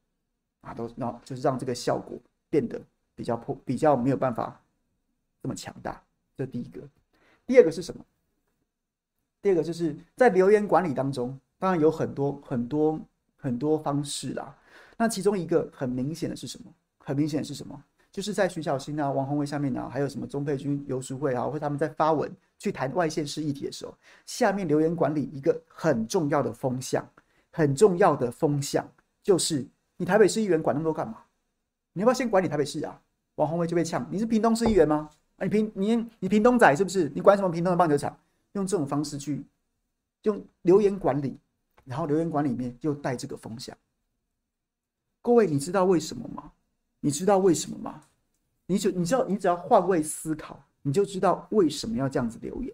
Speaker 1: 啊，都然后就是让这个效果变得比较破，比较没有办法这么强大。这第一个，第二个是什么？第二个就是在留言管理当中，当然有很多很多很多方式啦。那其中一个很明显的是什么？很明显的是什么？就是在徐小新啊、王鸿薇下面啊，还有什么钟佩君、游淑慧啊，或他们在发文去谈外县市议题的时候，下面留言管理一个很重要的风向，很重要的风向。就是你台北市议员管那么多干嘛？你要不要先管理台北市啊？王鸿薇就被呛，你是屏东市议员吗？啊，你屏你你屏东仔是不是？你管什么屏东的棒球场？用这种方式去用留言管理，然后留言管里面又带这个风向。各位，你知道为什么吗？你知道为什么吗？你就你知道，你只要换位思考，你就知道为什么要这样子留言。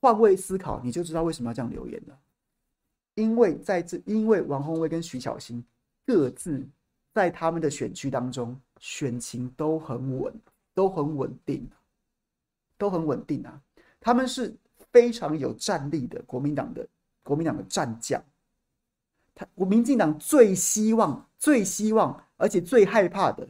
Speaker 1: 换位思考，你就知道为什么要这样留言了。因为在这，因为王鸿薇跟徐巧芯。各自在他们的选区当中，选情都很稳，都很稳定，都很稳定啊！他们是非常有战力的国民党的国民党的战将。他，我民进党最希望、最希望，而且最害怕的，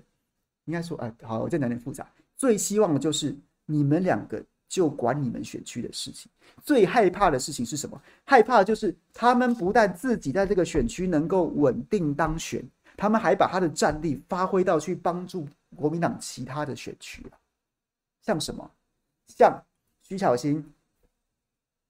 Speaker 1: 应该说，哎，好，我再讲点复杂。最希望的就是你们两个。就管你们选区的事情，最害怕的事情是什么？害怕的就是他们不但自己在这个选区能够稳定当选，他们还把他的战力发挥到去帮助国民党其他的选区。像什么？像徐巧芯，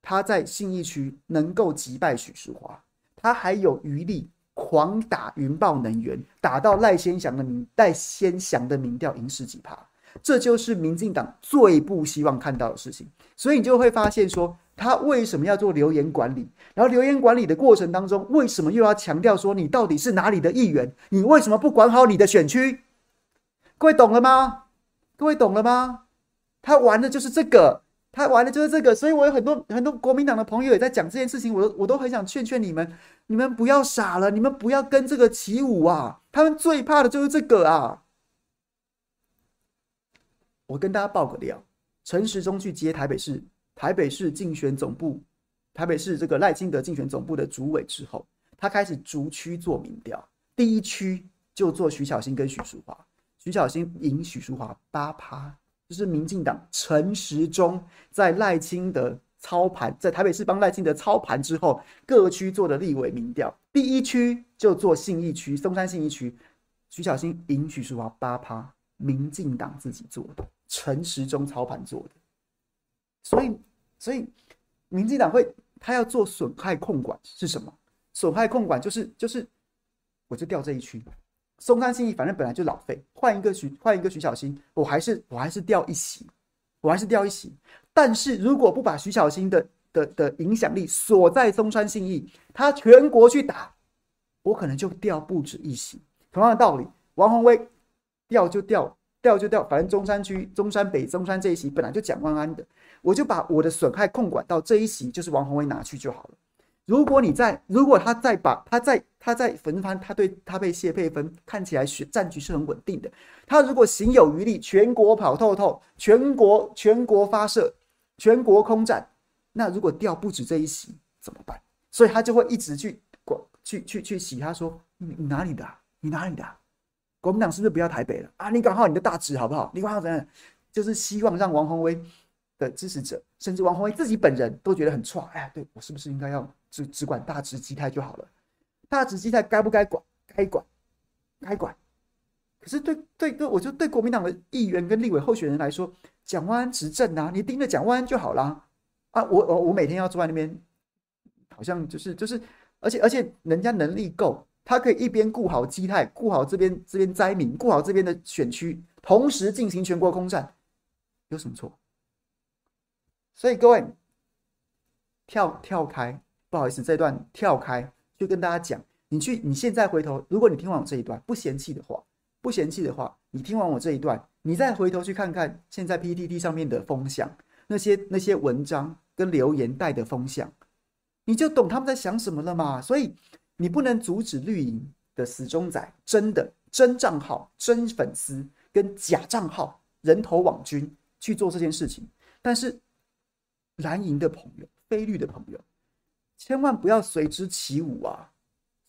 Speaker 1: 他在信义区能够击败许淑华，他还有余力狂打云豹能源，打到赖先祥的民赖先祥的民调赢十几趴。这就是民进党最不希望看到的事情，所以你就会发现说，他为什么要做留言管理？然后留言管理的过程当中，为什么又要强调说你到底是哪里的议员？你为什么不管好你的选区？各位懂了吗？各位懂了吗？他玩的就是这个，他玩的就是这个。所以我有很多很多国民党的朋友也在讲这件事情，我都我都很想劝劝你们，你们不要傻了，你们不要跟这个起舞啊！他们最怕的就是这个啊！我跟大家报个料，陈时中去接台北市。台北市竞选总部，台北市这个赖清德竞选总部的主委之后，他开始逐区做民调。第一区就做徐小新跟许淑华，徐小新赢许淑华八趴，就是民进党陈时中在赖清德操盘，在台北市帮赖清德操盘之后，各区做的立委民调。第一区就做信义区，松山信义区，徐小新赢许淑华八趴，民进党自己做的，陈时中操盘做的。所以，所以，民进党会他要做损害控管是什么？损害控管就是就是，我就调这一区，松山信义反正本来就老废，换一个徐换一个徐小新，我还是我还是掉一席，我还是掉一席。但是如果不把徐小新的的的影响力锁在松山信义，他全国去打，我可能就掉不止一席。同样的道理，王鸿薇调就掉，掉就掉，反正中山区、中山北、中山这一席本来就蒋万安的。我就把我的损害控管到这一席，就是王鸿薇拿去就好了。如果你在，如果他再把他在他在分摊，他对他被谢佩芬看起来选战局是很稳定的。他如果行有余力，全国跑透透，全国全国发射，全国空战，那如果掉不止这一席怎么办？所以他就会一直去广去去去洗。他说：“你你哪里的？你哪里的？国民党是不是不要台北了啊？你管好你的大职好不好？你管好怎样？就是希望让王鸿薇。”的支持者，甚至王宏威自己本人都觉得很错。哎，对我是不是应该要只只管大直基泰就好了？大直基泰该不该管？该管，该管。可是对对对，我就对国民党的议员跟立委候选人来说，蒋万安执政啊，你盯着蒋万安就好啦。啊，我我我每天要坐在那边，好像就是就是，而且而且人家能力够，他可以一边顾好基泰，顾好这边这边灾民，顾好这边的选区，同时进行全国空战，有什么错？所以各位跳跳开，不好意思，这段跳开就跟大家讲，你去你现在回头，如果你听完我这一段不嫌弃的话，不嫌弃的话，你听完我这一段，你再回头去看看现在 PTT 上面的风向，那些那些文章跟留言带的风向，你就懂他们在想什么了嘛。所以你不能阻止绿营的死忠仔，真的真账号、真粉丝跟假账号人头网军去做这件事情，但是。蓝营的朋友，非绿的朋友，千万不要随之起舞啊！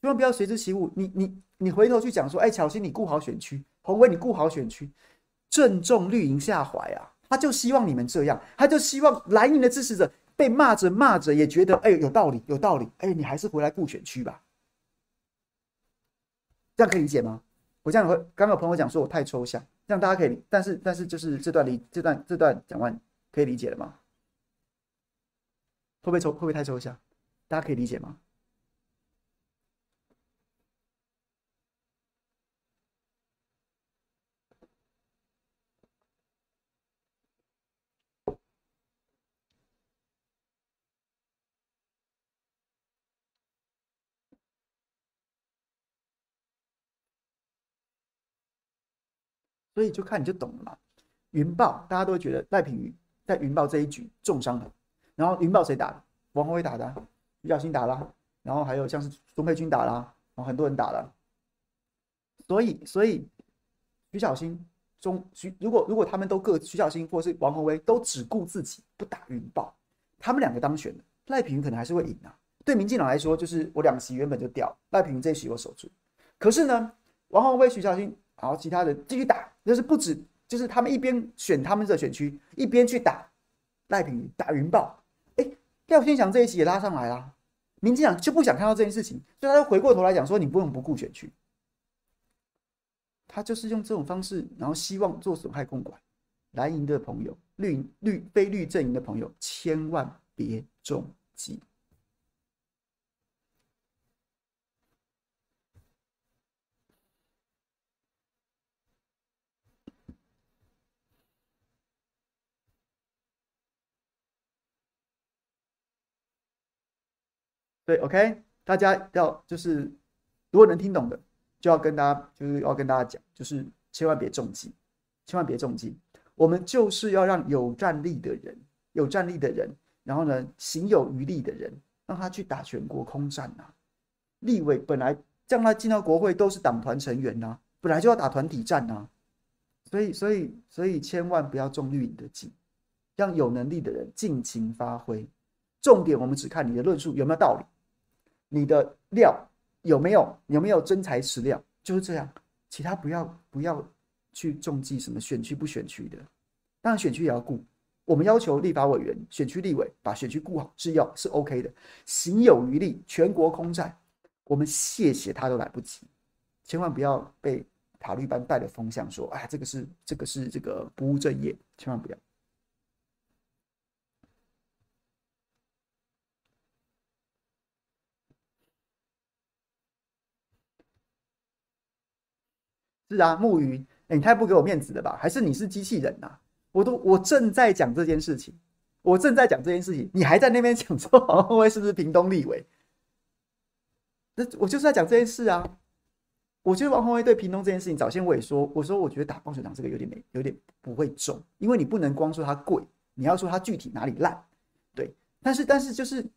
Speaker 1: 千万不要随之起舞。你你你回头去讲说，哎，乔欣你顾好选区，鸿薇你顾好选区，正中绿营下怀啊！他就希望你们这样，他就希望蓝营的支持者被骂着骂着也觉得，哎，有道理，有道理。哎，你还是回来顾选区吧，这样可以理解吗？我这样会，刚刚有朋友讲说我太抽象，这样大家可以，但是但是就是这段理这段这段讲完可以理解了吗？会不会抽？会不会太抽象？大家可以理解吗？所以就看你就懂了嘛。云豹大家都觉得赖品妤在云豹这一局重伤了。然后云豹谁打的？王鸿薇打的，徐小新打了，然后还有像是钟佩君打了，然后很多人打了。所以，所以徐巧芯中徐如果如果他们都各徐小新或是王鸿薇都只顾自己不打云豹，他们两个当选了，赖平可能还是会赢啊。对民进党来说，就是我两席原本就掉，赖平这一席我守住。可是呢，王鸿薇、徐小新，然后其他人继续打，就是不止，就是他们一边选他们的选区，一边去打赖平打云豹。廖天祥这一集也拉上来了，民进党就不想看到这件事情，所以他就回过头来讲说：“你不用不顾选区。”他就是用这种方式，然后希望做损害共管。蓝营的朋友，绿绿非绿阵营的朋友，千万别中计。对，OK，大家要就是如果能听懂的，就要跟大家就是要跟大家讲，就是千万别中计，千万别中计。我们就是要让有战力的人，有战力的人，然后呢，行有余力的人，让他去打全国空战呐、啊。立委本来将来进到国会都是党团成员呐、本来就要打团体战呐、所以，所以，所以千万不要中绿营的计，让有能力的人尽情发挥。重点，我们只看你的论述有没有道理，你的料有没有有没有真材实料，就是这样。其他不要不要去中计什么选区不选区的，当然选区也要顾。我们要求立法委员、选区立委把选区顾好是要是 OK 的，行有余力，全国空战，我们谢谢他都来不及。千万不要被。塔利班带的风向说：“哎，这个是这个是这个不务正业，千万不要。”是啊，木鱼，欸，你太不给我面子了吧？还是你是机器人，啊？我都我正在讲这件事情，我正在讲这件事情，你还在那边讲说黄鸿辉是不是屏东立委？那我就是在讲这件事啊。我觉得王鸿薇对屏东这件事情，早先我也说，我说我觉得打棒球场这个有点没，有点不会中，因为你不能光说它贵，你要说它具体哪里烂，对。但是但是就是，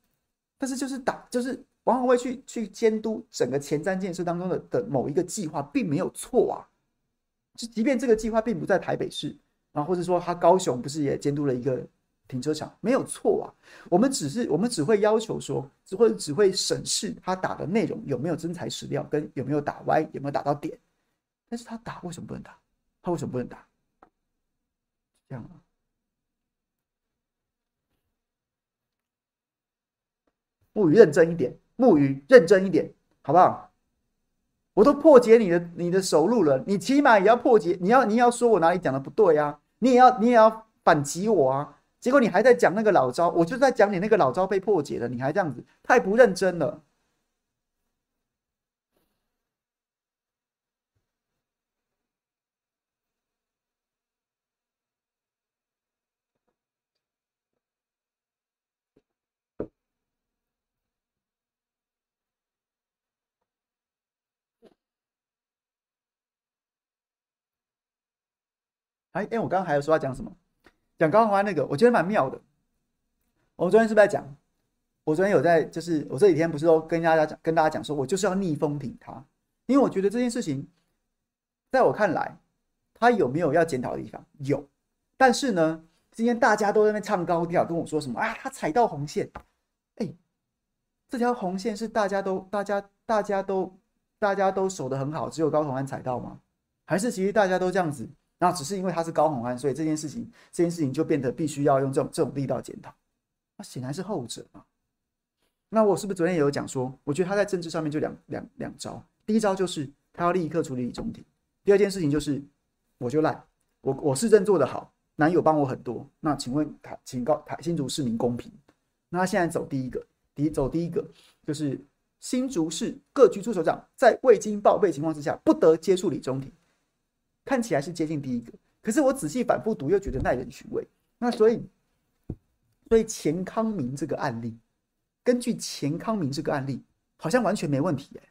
Speaker 1: 但是就是打，就是王鸿薇去去监督整个前瞻建设当中的的某一个计划，并没有错啊。就即便这个计划并不在台北市，然后或者说他高雄不是也监督了一个。停车场没有错啊，我们只是我们只会要求说，只会只会审视他打的内容有没有真材实料，跟有没有打歪，有没有打到点。但是他打为什么不能打？他为什么不能打？这样啊？不予认真一点，木鱼认真一点，好不好？我都破解你的你的手路了，你起码也要破解，你要你要说我哪里讲的不对啊？你也要你也要反击我啊？结果你还在讲那个老招，我就在讲你那个老招被破解了，你还这样子，太不认真了。哎哎，我刚刚还有说要讲什么？讲高虹安那个，我觉得蛮妙的。我昨天是不是在讲？我昨天有在，就是我这几天不是都跟大家讲，跟大家讲说，我就是要逆风挺他，因为我觉得这件事情，在我看来，他有没有要检讨的地方？有。但是呢，今天大家都在那唱高调，跟我说什么啊？他踩到红线。哎，这条红线是大家都、大家、大家都、大家都守得很好，只有高虹安踩到吗？还是其实大家都这样子？那只是因为他是高虹安，所以这件事情，这件事情就变得必须要用这种这种力道检讨。那显然是后者嘛。那我是不是昨天也有讲说，我觉得他在政治上面就两两两招。第一招就是他要立刻处理李中庭。第二件事情就是我就赖我我市政做得好，男友帮我很多。那请问台请告台新竹市民公平？那他现在走第一个，第走第一个就是新竹市各局处首长在未经报备情况之下，不得接触李中庭。看起来是接近第一个，可是我仔细反复读又觉得耐人寻味。那所以，所以钱康明这个案例，根据钱康明这个案例，好像完全没问题哎，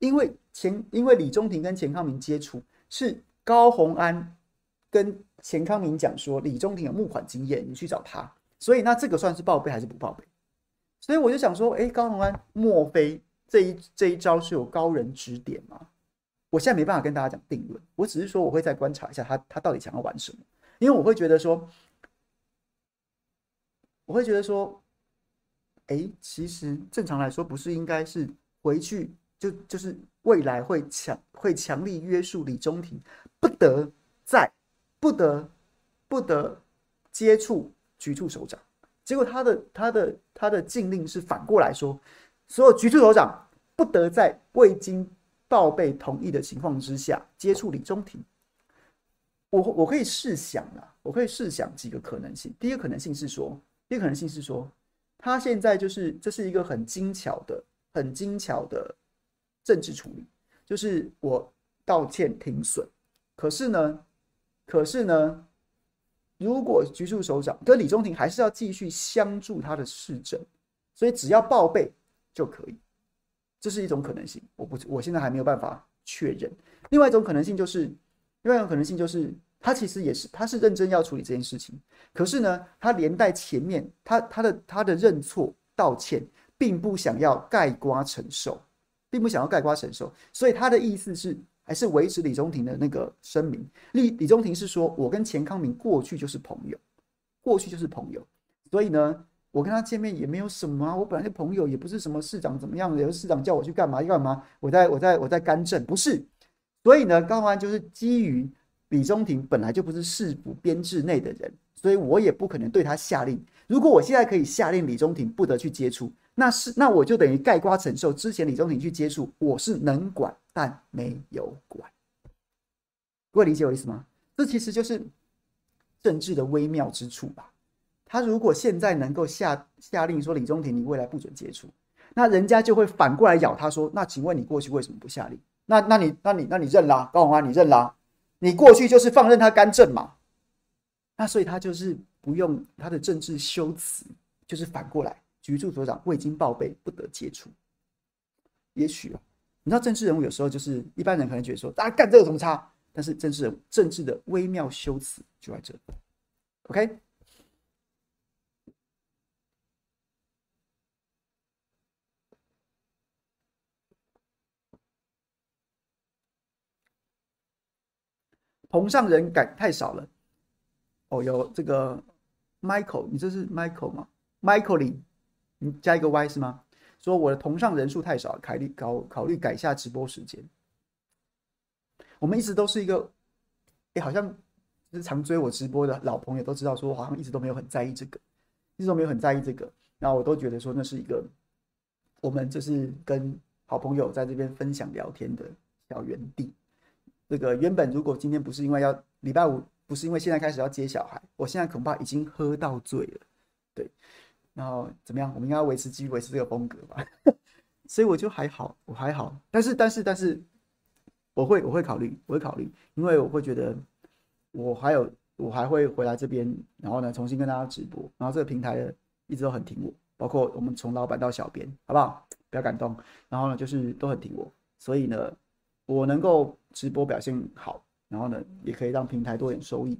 Speaker 1: 因为钱因为李中庭跟钱康明接触，是高虹安跟钱康明讲说李中庭有募款经验，你去找他，所以那这个算是报备还是不报备？所以我就想说，哎，高虹安莫非这一这一招是有高人指点吗？我现在没办法跟大家讲定论，我只是说我会再观察一下他他到底想要玩什么，因为我会觉得说，我会觉得说，哎，其实正常来说不是应该是回去就就是未来会强会强力约束李中庭，不得再不得不得接触局处首长，结果他的他的他的禁令是反过来说，所有局处首长不得在未经报备同意的情况之下接触李中庭，我我可以试想啊，我可以试想几个可能性。第一个可能性是说，第一个可能性是说，他现在就是这是一个很精巧的、很精巧的政治处理，就是我道歉停损，可是呢，可是呢，如果局处首长跟李中庭还是要继续相助他的市政，所以只要报备。就可以。这是一种可能性，我不，我现在还没有办法确认。另外一种可能性就是，另外一种可能性就是，他其实也是，他是认真要处理这件事情，可是呢，他连带前面，他他的他的认错道歉，并不想要盖瓜承受，并不想要盖瓜承受，所以他的意思是，还是维持李中庭的那个声明。李李中庭是说，我跟钱康明过去就是朋友，过去就是朋友，所以呢。我跟他见面也没有什么啊，我本来是朋友，也不是什么市长怎么样的，有市长叫我去干嘛干嘛，我在我在我在干政，不是。所以呢，高安就是基于李中庭本来就不是市府编制内的人，所以我也不可能对他下令。如果我现在可以下令李中庭不得去接触，那是那我就等于盖瓜承受之前李中庭去接触，我是能管但没有管。各位理解我意思吗？这其实就是政治的微妙之处吧。他如果现在能够下下令说李中庭，你未来不准接触，那人家就会反过来咬他说，那请问你过去为什么不下令？那那你那你那你认啦，高虹安你认啦，你过去就是放任他干政嘛？那所以他就是不用他的政治修辞，就是反过来，局处所长未经报备不得接触。也许啊，你知道政治人物有时候就是一般人可能觉得说，大家干这有什么差？但是政治人政治的微妙修辞就在这，OK。同上人改太少了，哦，有这个 Michael，你这是 Michael 吗？Michael 里，你加一个 Y 是吗？说我的同上人数太少，考虑考考虑改下直播时间。我们一直都是一个，哎，好像就是常追我直播的老朋友都知道，说我好像一直都没有很在意这个，一直都没有很在意这个，然后我都觉得说那是一个，我们就是跟好朋友在这边分享聊天的小园地。这个原本如果今天不是因为要礼拜五，不是因为现在开始要接小孩，我现在恐怕已经喝到醉了，对。然后怎么样？我们应该要维持继续维持这个风格吧。所以我就还好，我还好。但是但是但是，我会我会考虑，我会考虑，因为我会觉得我还有我还会回来这边，然后呢重新跟大家直播。然后这个平台一直都很挺我，包括我们从老板到小编，好不好？不要感动。然后呢就是都很挺我，所以呢。我能够直播表现好，然后呢，也可以让平台多点收益。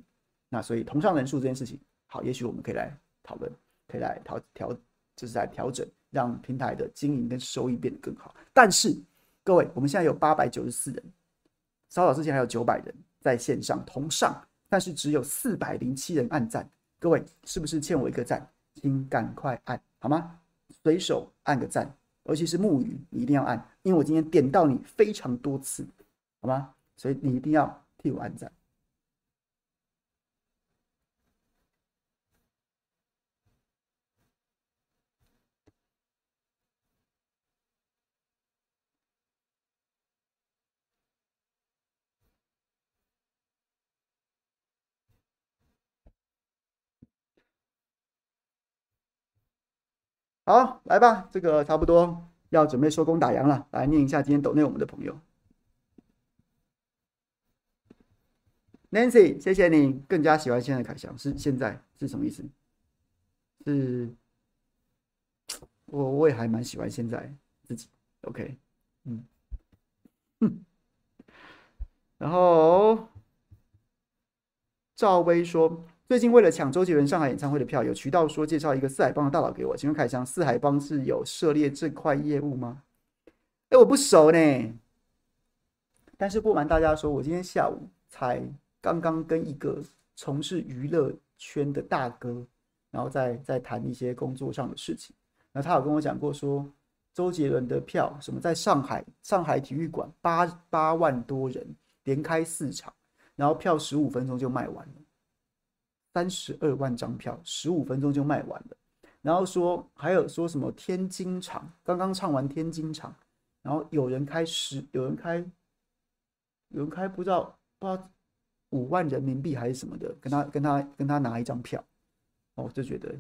Speaker 1: 那所以同上人数这件事情，好，也许我们可以来讨论，可以来调调，就是来调整，让平台的经营跟收益变得更好。但是各位，我们现在有八百九十四人，稍早之前还有九百人在线上同上，但是只有四百零七人按赞。各位是不是欠我一个赞？请赶快按好吗？随手按个赞。尤其是木鱼，你一定要按，因为我今天点到你非常多次，好吗？所以你一定要替我按赞。好，来吧，这个差不多要准备收工打烊了。来念一下今天抖内我们的朋友，Nancy，谢谢你，更加喜欢现在凯翔是现在是什么意思？是，我我也还蛮喜欢现在自己，OK，嗯，哼，然后赵薇说。最近为了抢周杰伦上海演唱会的票，有渠道说介绍一个四海帮的大佬给我。请问凯翔，四海帮是有涉猎这块业务吗？哎，我不熟呢。但是不瞒大家说，我今天下午才刚刚跟一个从事娱乐圈的大哥，然后在在谈一些工作上的事情。那他有跟我讲过说，周杰伦的票什么在上海上海体育馆八八万多人连开四场，然后票十五分钟就卖完了。三十二万张票，十五分钟就卖完了。然后说还有说什么天津场，刚刚唱完天津场，然后有人开十，有人开，有人开不知道不知道五万人民币还是什么的，跟他跟他跟他拿一张票，哦，就觉得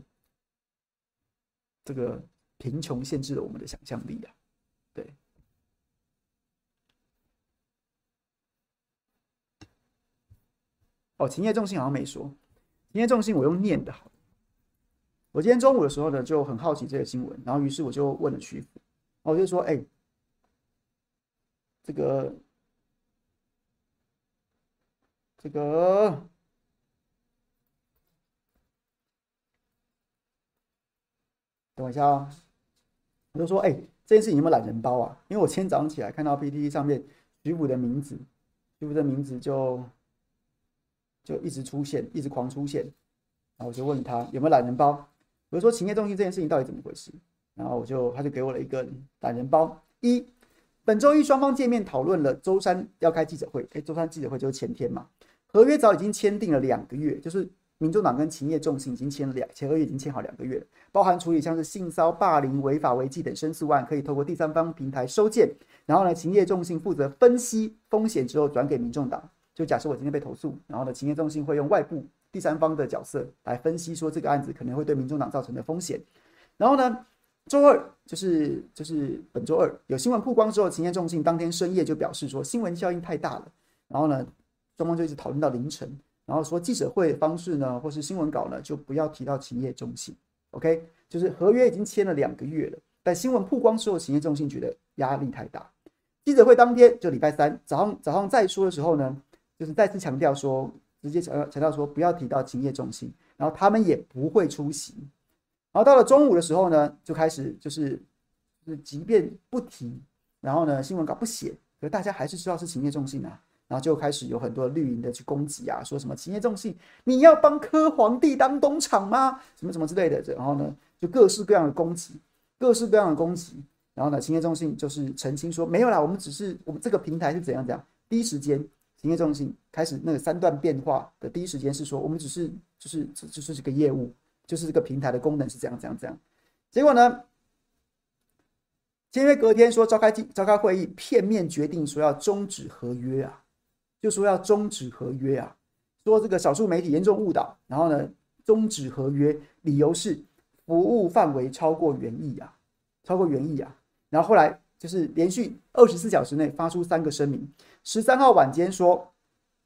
Speaker 1: 这个贫穷限制了我们的想象力啊。对，哦，勤业重信好像没说。今天重心我用念的好。我今天中午的时候呢，就很好奇这个新闻，然后于是我就问了徐福，我就说，哎，这个这个，等我一下哦。我就说，哎，这件事情有没有懒人包啊？因为我今天早上起来看到 PPT 上面徐福的名字，徐福的名字就就一直出现，一直狂出现。然后我就问他有没有懒人包。我就说勤业重心这件事情到底怎么回事？然后我就他就给我了一个懒人包。一，本周一双方见面讨论了周三要开记者会。哎，周三记者会就是前天嘛。合约早已经签订了两个月，就是民众党跟勤业重心已经签了两，前合约已经签好两个月了，包含处理像是性骚霸凌、违法违纪等申诉案，可以透过第三方平台收件。然后呢，勤业重心负责分析风险之后转给民众党。就假设我今天被投诉，然后呢，情业重信会用外部。第三方的角色来分析说这个案子可能会对民众党造成的风险，然后呢，周二就是就是本周二有新闻曝光之后，情业重信当天深夜就表示说新闻效应太大了，然后呢，双方就一直讨论到凌晨，然后说记者会方式呢，或是新闻稿呢，就不要提到情业重信，OK，就是合约已经签了两个月了，但新闻曝光之后，勤业重信觉得压力太大，记者会当天就礼拜三早上早上再说的时候呢，就是再次强调说。直接强调强调说不要提到勤业重信，然后他们也不会出席。然后到了中午的时候呢，就开始就是是即便不提，然后呢新闻稿不写，可大家还是知道是勤业重信啊。然后就开始有很多绿营的去攻击啊，说什么勤业重信你要帮科皇帝当东厂吗？什么什么之类的。然后呢就各式各样的攻击，各式各样的攻击。然后呢勤业重信就是澄清说没有啦，我们只是我们这个平台是怎样怎样，第一时间。勤业中心开始那个三段变化的第一时间是说，我们只是就是只就是这个业务，就是这个平台的功能是这样这样这样。结果呢，签约隔天说召开召开会议，片面决定说要终止合约啊，就说要终止合约啊，说这个少数媒体严重误导，然后呢终止合约，理由是服务范围超过原意啊，超过原意啊，然后后来。就是连续二十四小时内发出三个声明。十三号晚间说，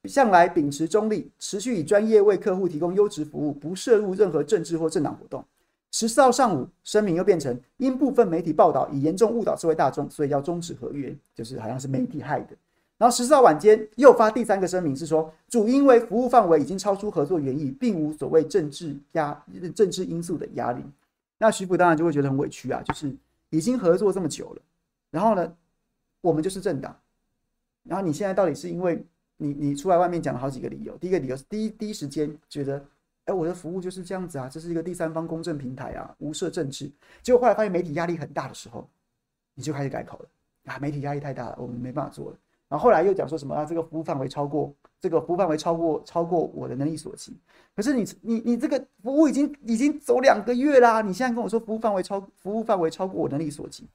Speaker 1: 向来秉持中立，持续以专业为客户提供优质服务，不涉入任何政治或政党活动。十四号上午声明又变成，因部分媒体报道已严重误导社会大众，所以要终止合约，就是好像是媒体害的。然后十四号晚间又发第三个声明，是说主因为服务范围已经超出合作原意，并无所谓政治压政治因素的压力。那徐府当然就会觉得很委屈啊，就是已经合作这么久了。然后呢，我们就是政党。然后你现在到底是因为你你出来外面讲了好几个理由。第一个理由是第一第一时间觉得，哎，我的服务就是这样子啊，这是一个第三方公正平台啊，无涉政治。结果后来发现媒体压力很大的时候，你就开始改口了啊，媒体压力太大了，我们没办法做了。然后后来又讲说什么啊，这个服务范围超过这个服务范围超过超过我的能力所及。可是你你你这个服务已经已经走两个月啦，你现在跟我说服务范围超服务范围超过我能力所及。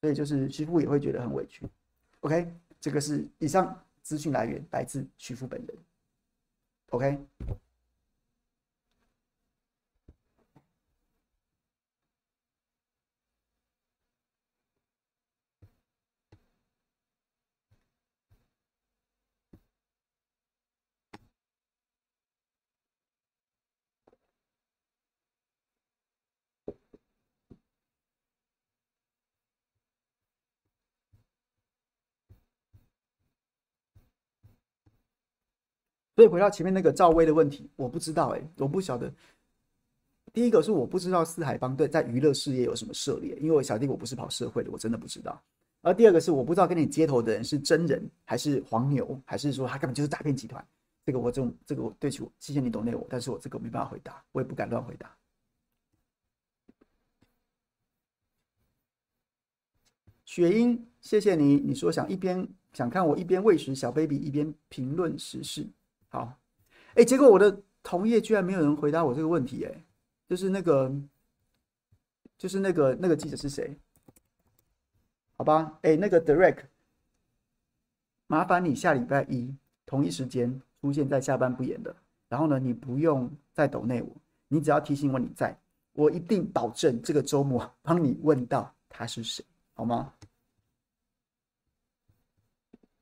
Speaker 1: 所以就是徐福也会觉得很委屈。OK，这个是以上资讯来源来自徐福本人。OK。所以回到前面那个赵薇的问题，我不知道哎、我不晓得。第一个是我不知道四海帮对在娱乐事业有什么涉猎，因为我小弟我不是跑社会的，我真的不知道。而第二个是我不知道跟你接头的人是真人还是黄牛，还是说他根本就是诈骗集团。这个我这种这个我对不起我，谢谢你懂内我，但是我这个没办法回答，我也不敢乱回答。雪英，谢谢你，你说想一边想看我一边喂食小 baby 一边评论时事。好，哎，结果我的同业居然没有人回答我这个问题，哎，就是那个，就是那个那个记者是谁？好吧，哎，那个 Direct，麻烦你下礼拜一同一时间出现在下班不演的，然后呢，你不用再抖内我，你只要提醒我你在，我一定保证这个周末帮你问到他是谁，好吗？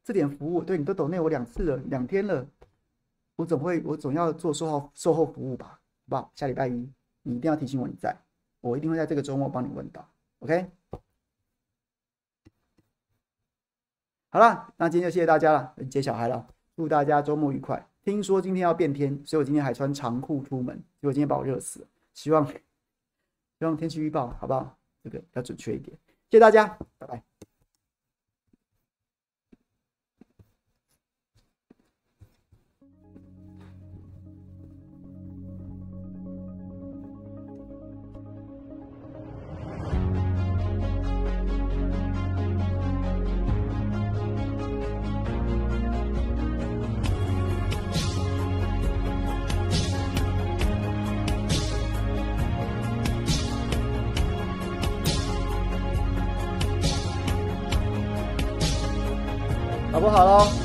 Speaker 1: 这点服务，对你都抖内我两次了，两天了。我总会我总要做售后售后服务吧好不好？下礼拜一你一定要提醒我你在我一定会在这个周末帮你问到 ok 好啦那今天就谢谢大家了接小孩了祝大家周末愉快。听说今天要变天所以我今天还穿长裤出门结果今天把我热死了希望希望天气预报好不好？这个要准确一点。谢谢大家拜拜。好不好喽？